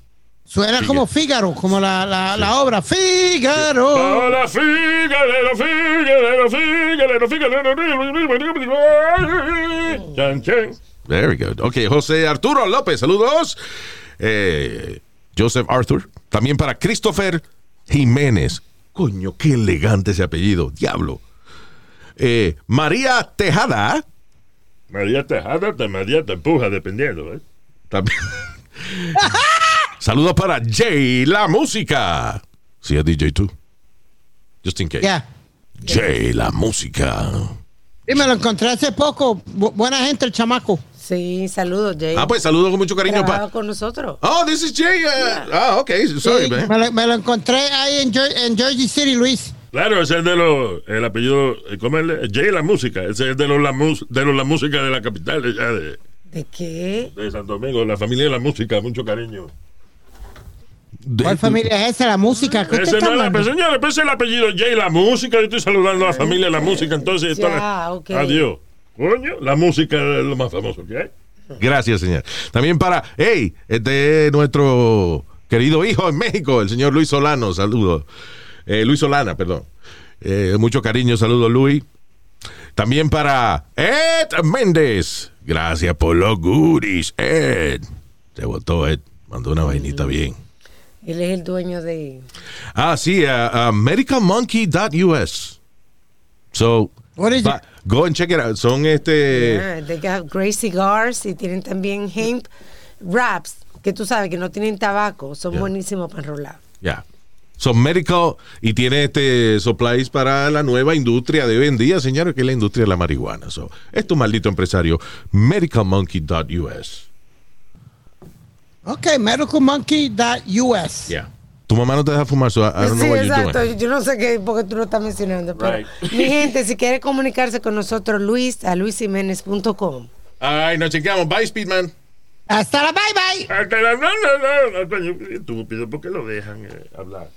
Suena como Fígaro, como la, la, la obra Fígaro. Hola, Figuerero, Figuerero. Chan, chan. Very good. Ok, José Arturo López, saludos. Eh, Joseph Arthur. También para Christopher Jiménez. Coño, qué elegante ese apellido. Diablo. Eh, María Tejada. María Tejada, te María te empuja, dependiendo, ¿eh? También. Saludos para Jay La Música. Sí, es DJ tú. Just in case. Ya. Jay La Música. Y me lo encontré hace poco. Bu- buena gente el chamaco. Sí, saludos, Jay. Ah, pues saludos con mucho cariño Trabajaba para. con nosotros. Oh, this is Jay. uh, Ah, ok. Sorry, Sí, man. me, lo, me lo encontré ahí en, en Jersey City, Luis. Claro, ese es de los, el apellido, eh, ¿cómo es? el- Jay la música, ese es de los la, mus- de los la música de la capital, de, de, ¿De qué? de Santo Domingo, la familia de la música, mucho cariño. ¿Cuál familia es esa? La música. ¿Qué usted Ese está no es la, hablando? pues, pues el apellido Jay la música, yo estoy saludando a la familia de la música, entonces, Ya, adiós. Coño, la música es lo más famoso que hay. Gracias, señor. También para, hey, este es nuestro querido hijo en México, el señor Luis Solano, saludos. Eh, Luis Solana, perdón. Eh, mucho cariño, saludos, Luis. También para Ed Méndez. Gracias por los goodies, Ed. Se votó Ed, mandó una vainita bien. Él es el dueño de... Ah, sí, uh, medicalmonkey.us. So, What is it? go and check it out. Son este... Ah, they got Great Cigars y tienen también hemp wraps, que tú sabes que no tienen tabaco. Son Yeah. buenísimos para enrolar. Ya. Son medical y tiene este supplies para la nueva industria de hoy en día, señores, que es la industria de la marihuana. So, es tu maldito empresario, medicalmonkey.us. Ok, medicalmonkey.us. Yeah. Tu mamá no te deja fumar, so I, don't know sí, what you're exacto. doing. Yo no sé qué, porque tú lo estás mencionando. Pero, Right. mi gente, si quiere comunicarse con nosotros, Luis, a luisiménez.com. Ay, nos chequeamos. Bye, Speedman. Hasta la bye bye. Hasta la- no, no, no, estúpido, ¿por qué lo dejan eh, hablar?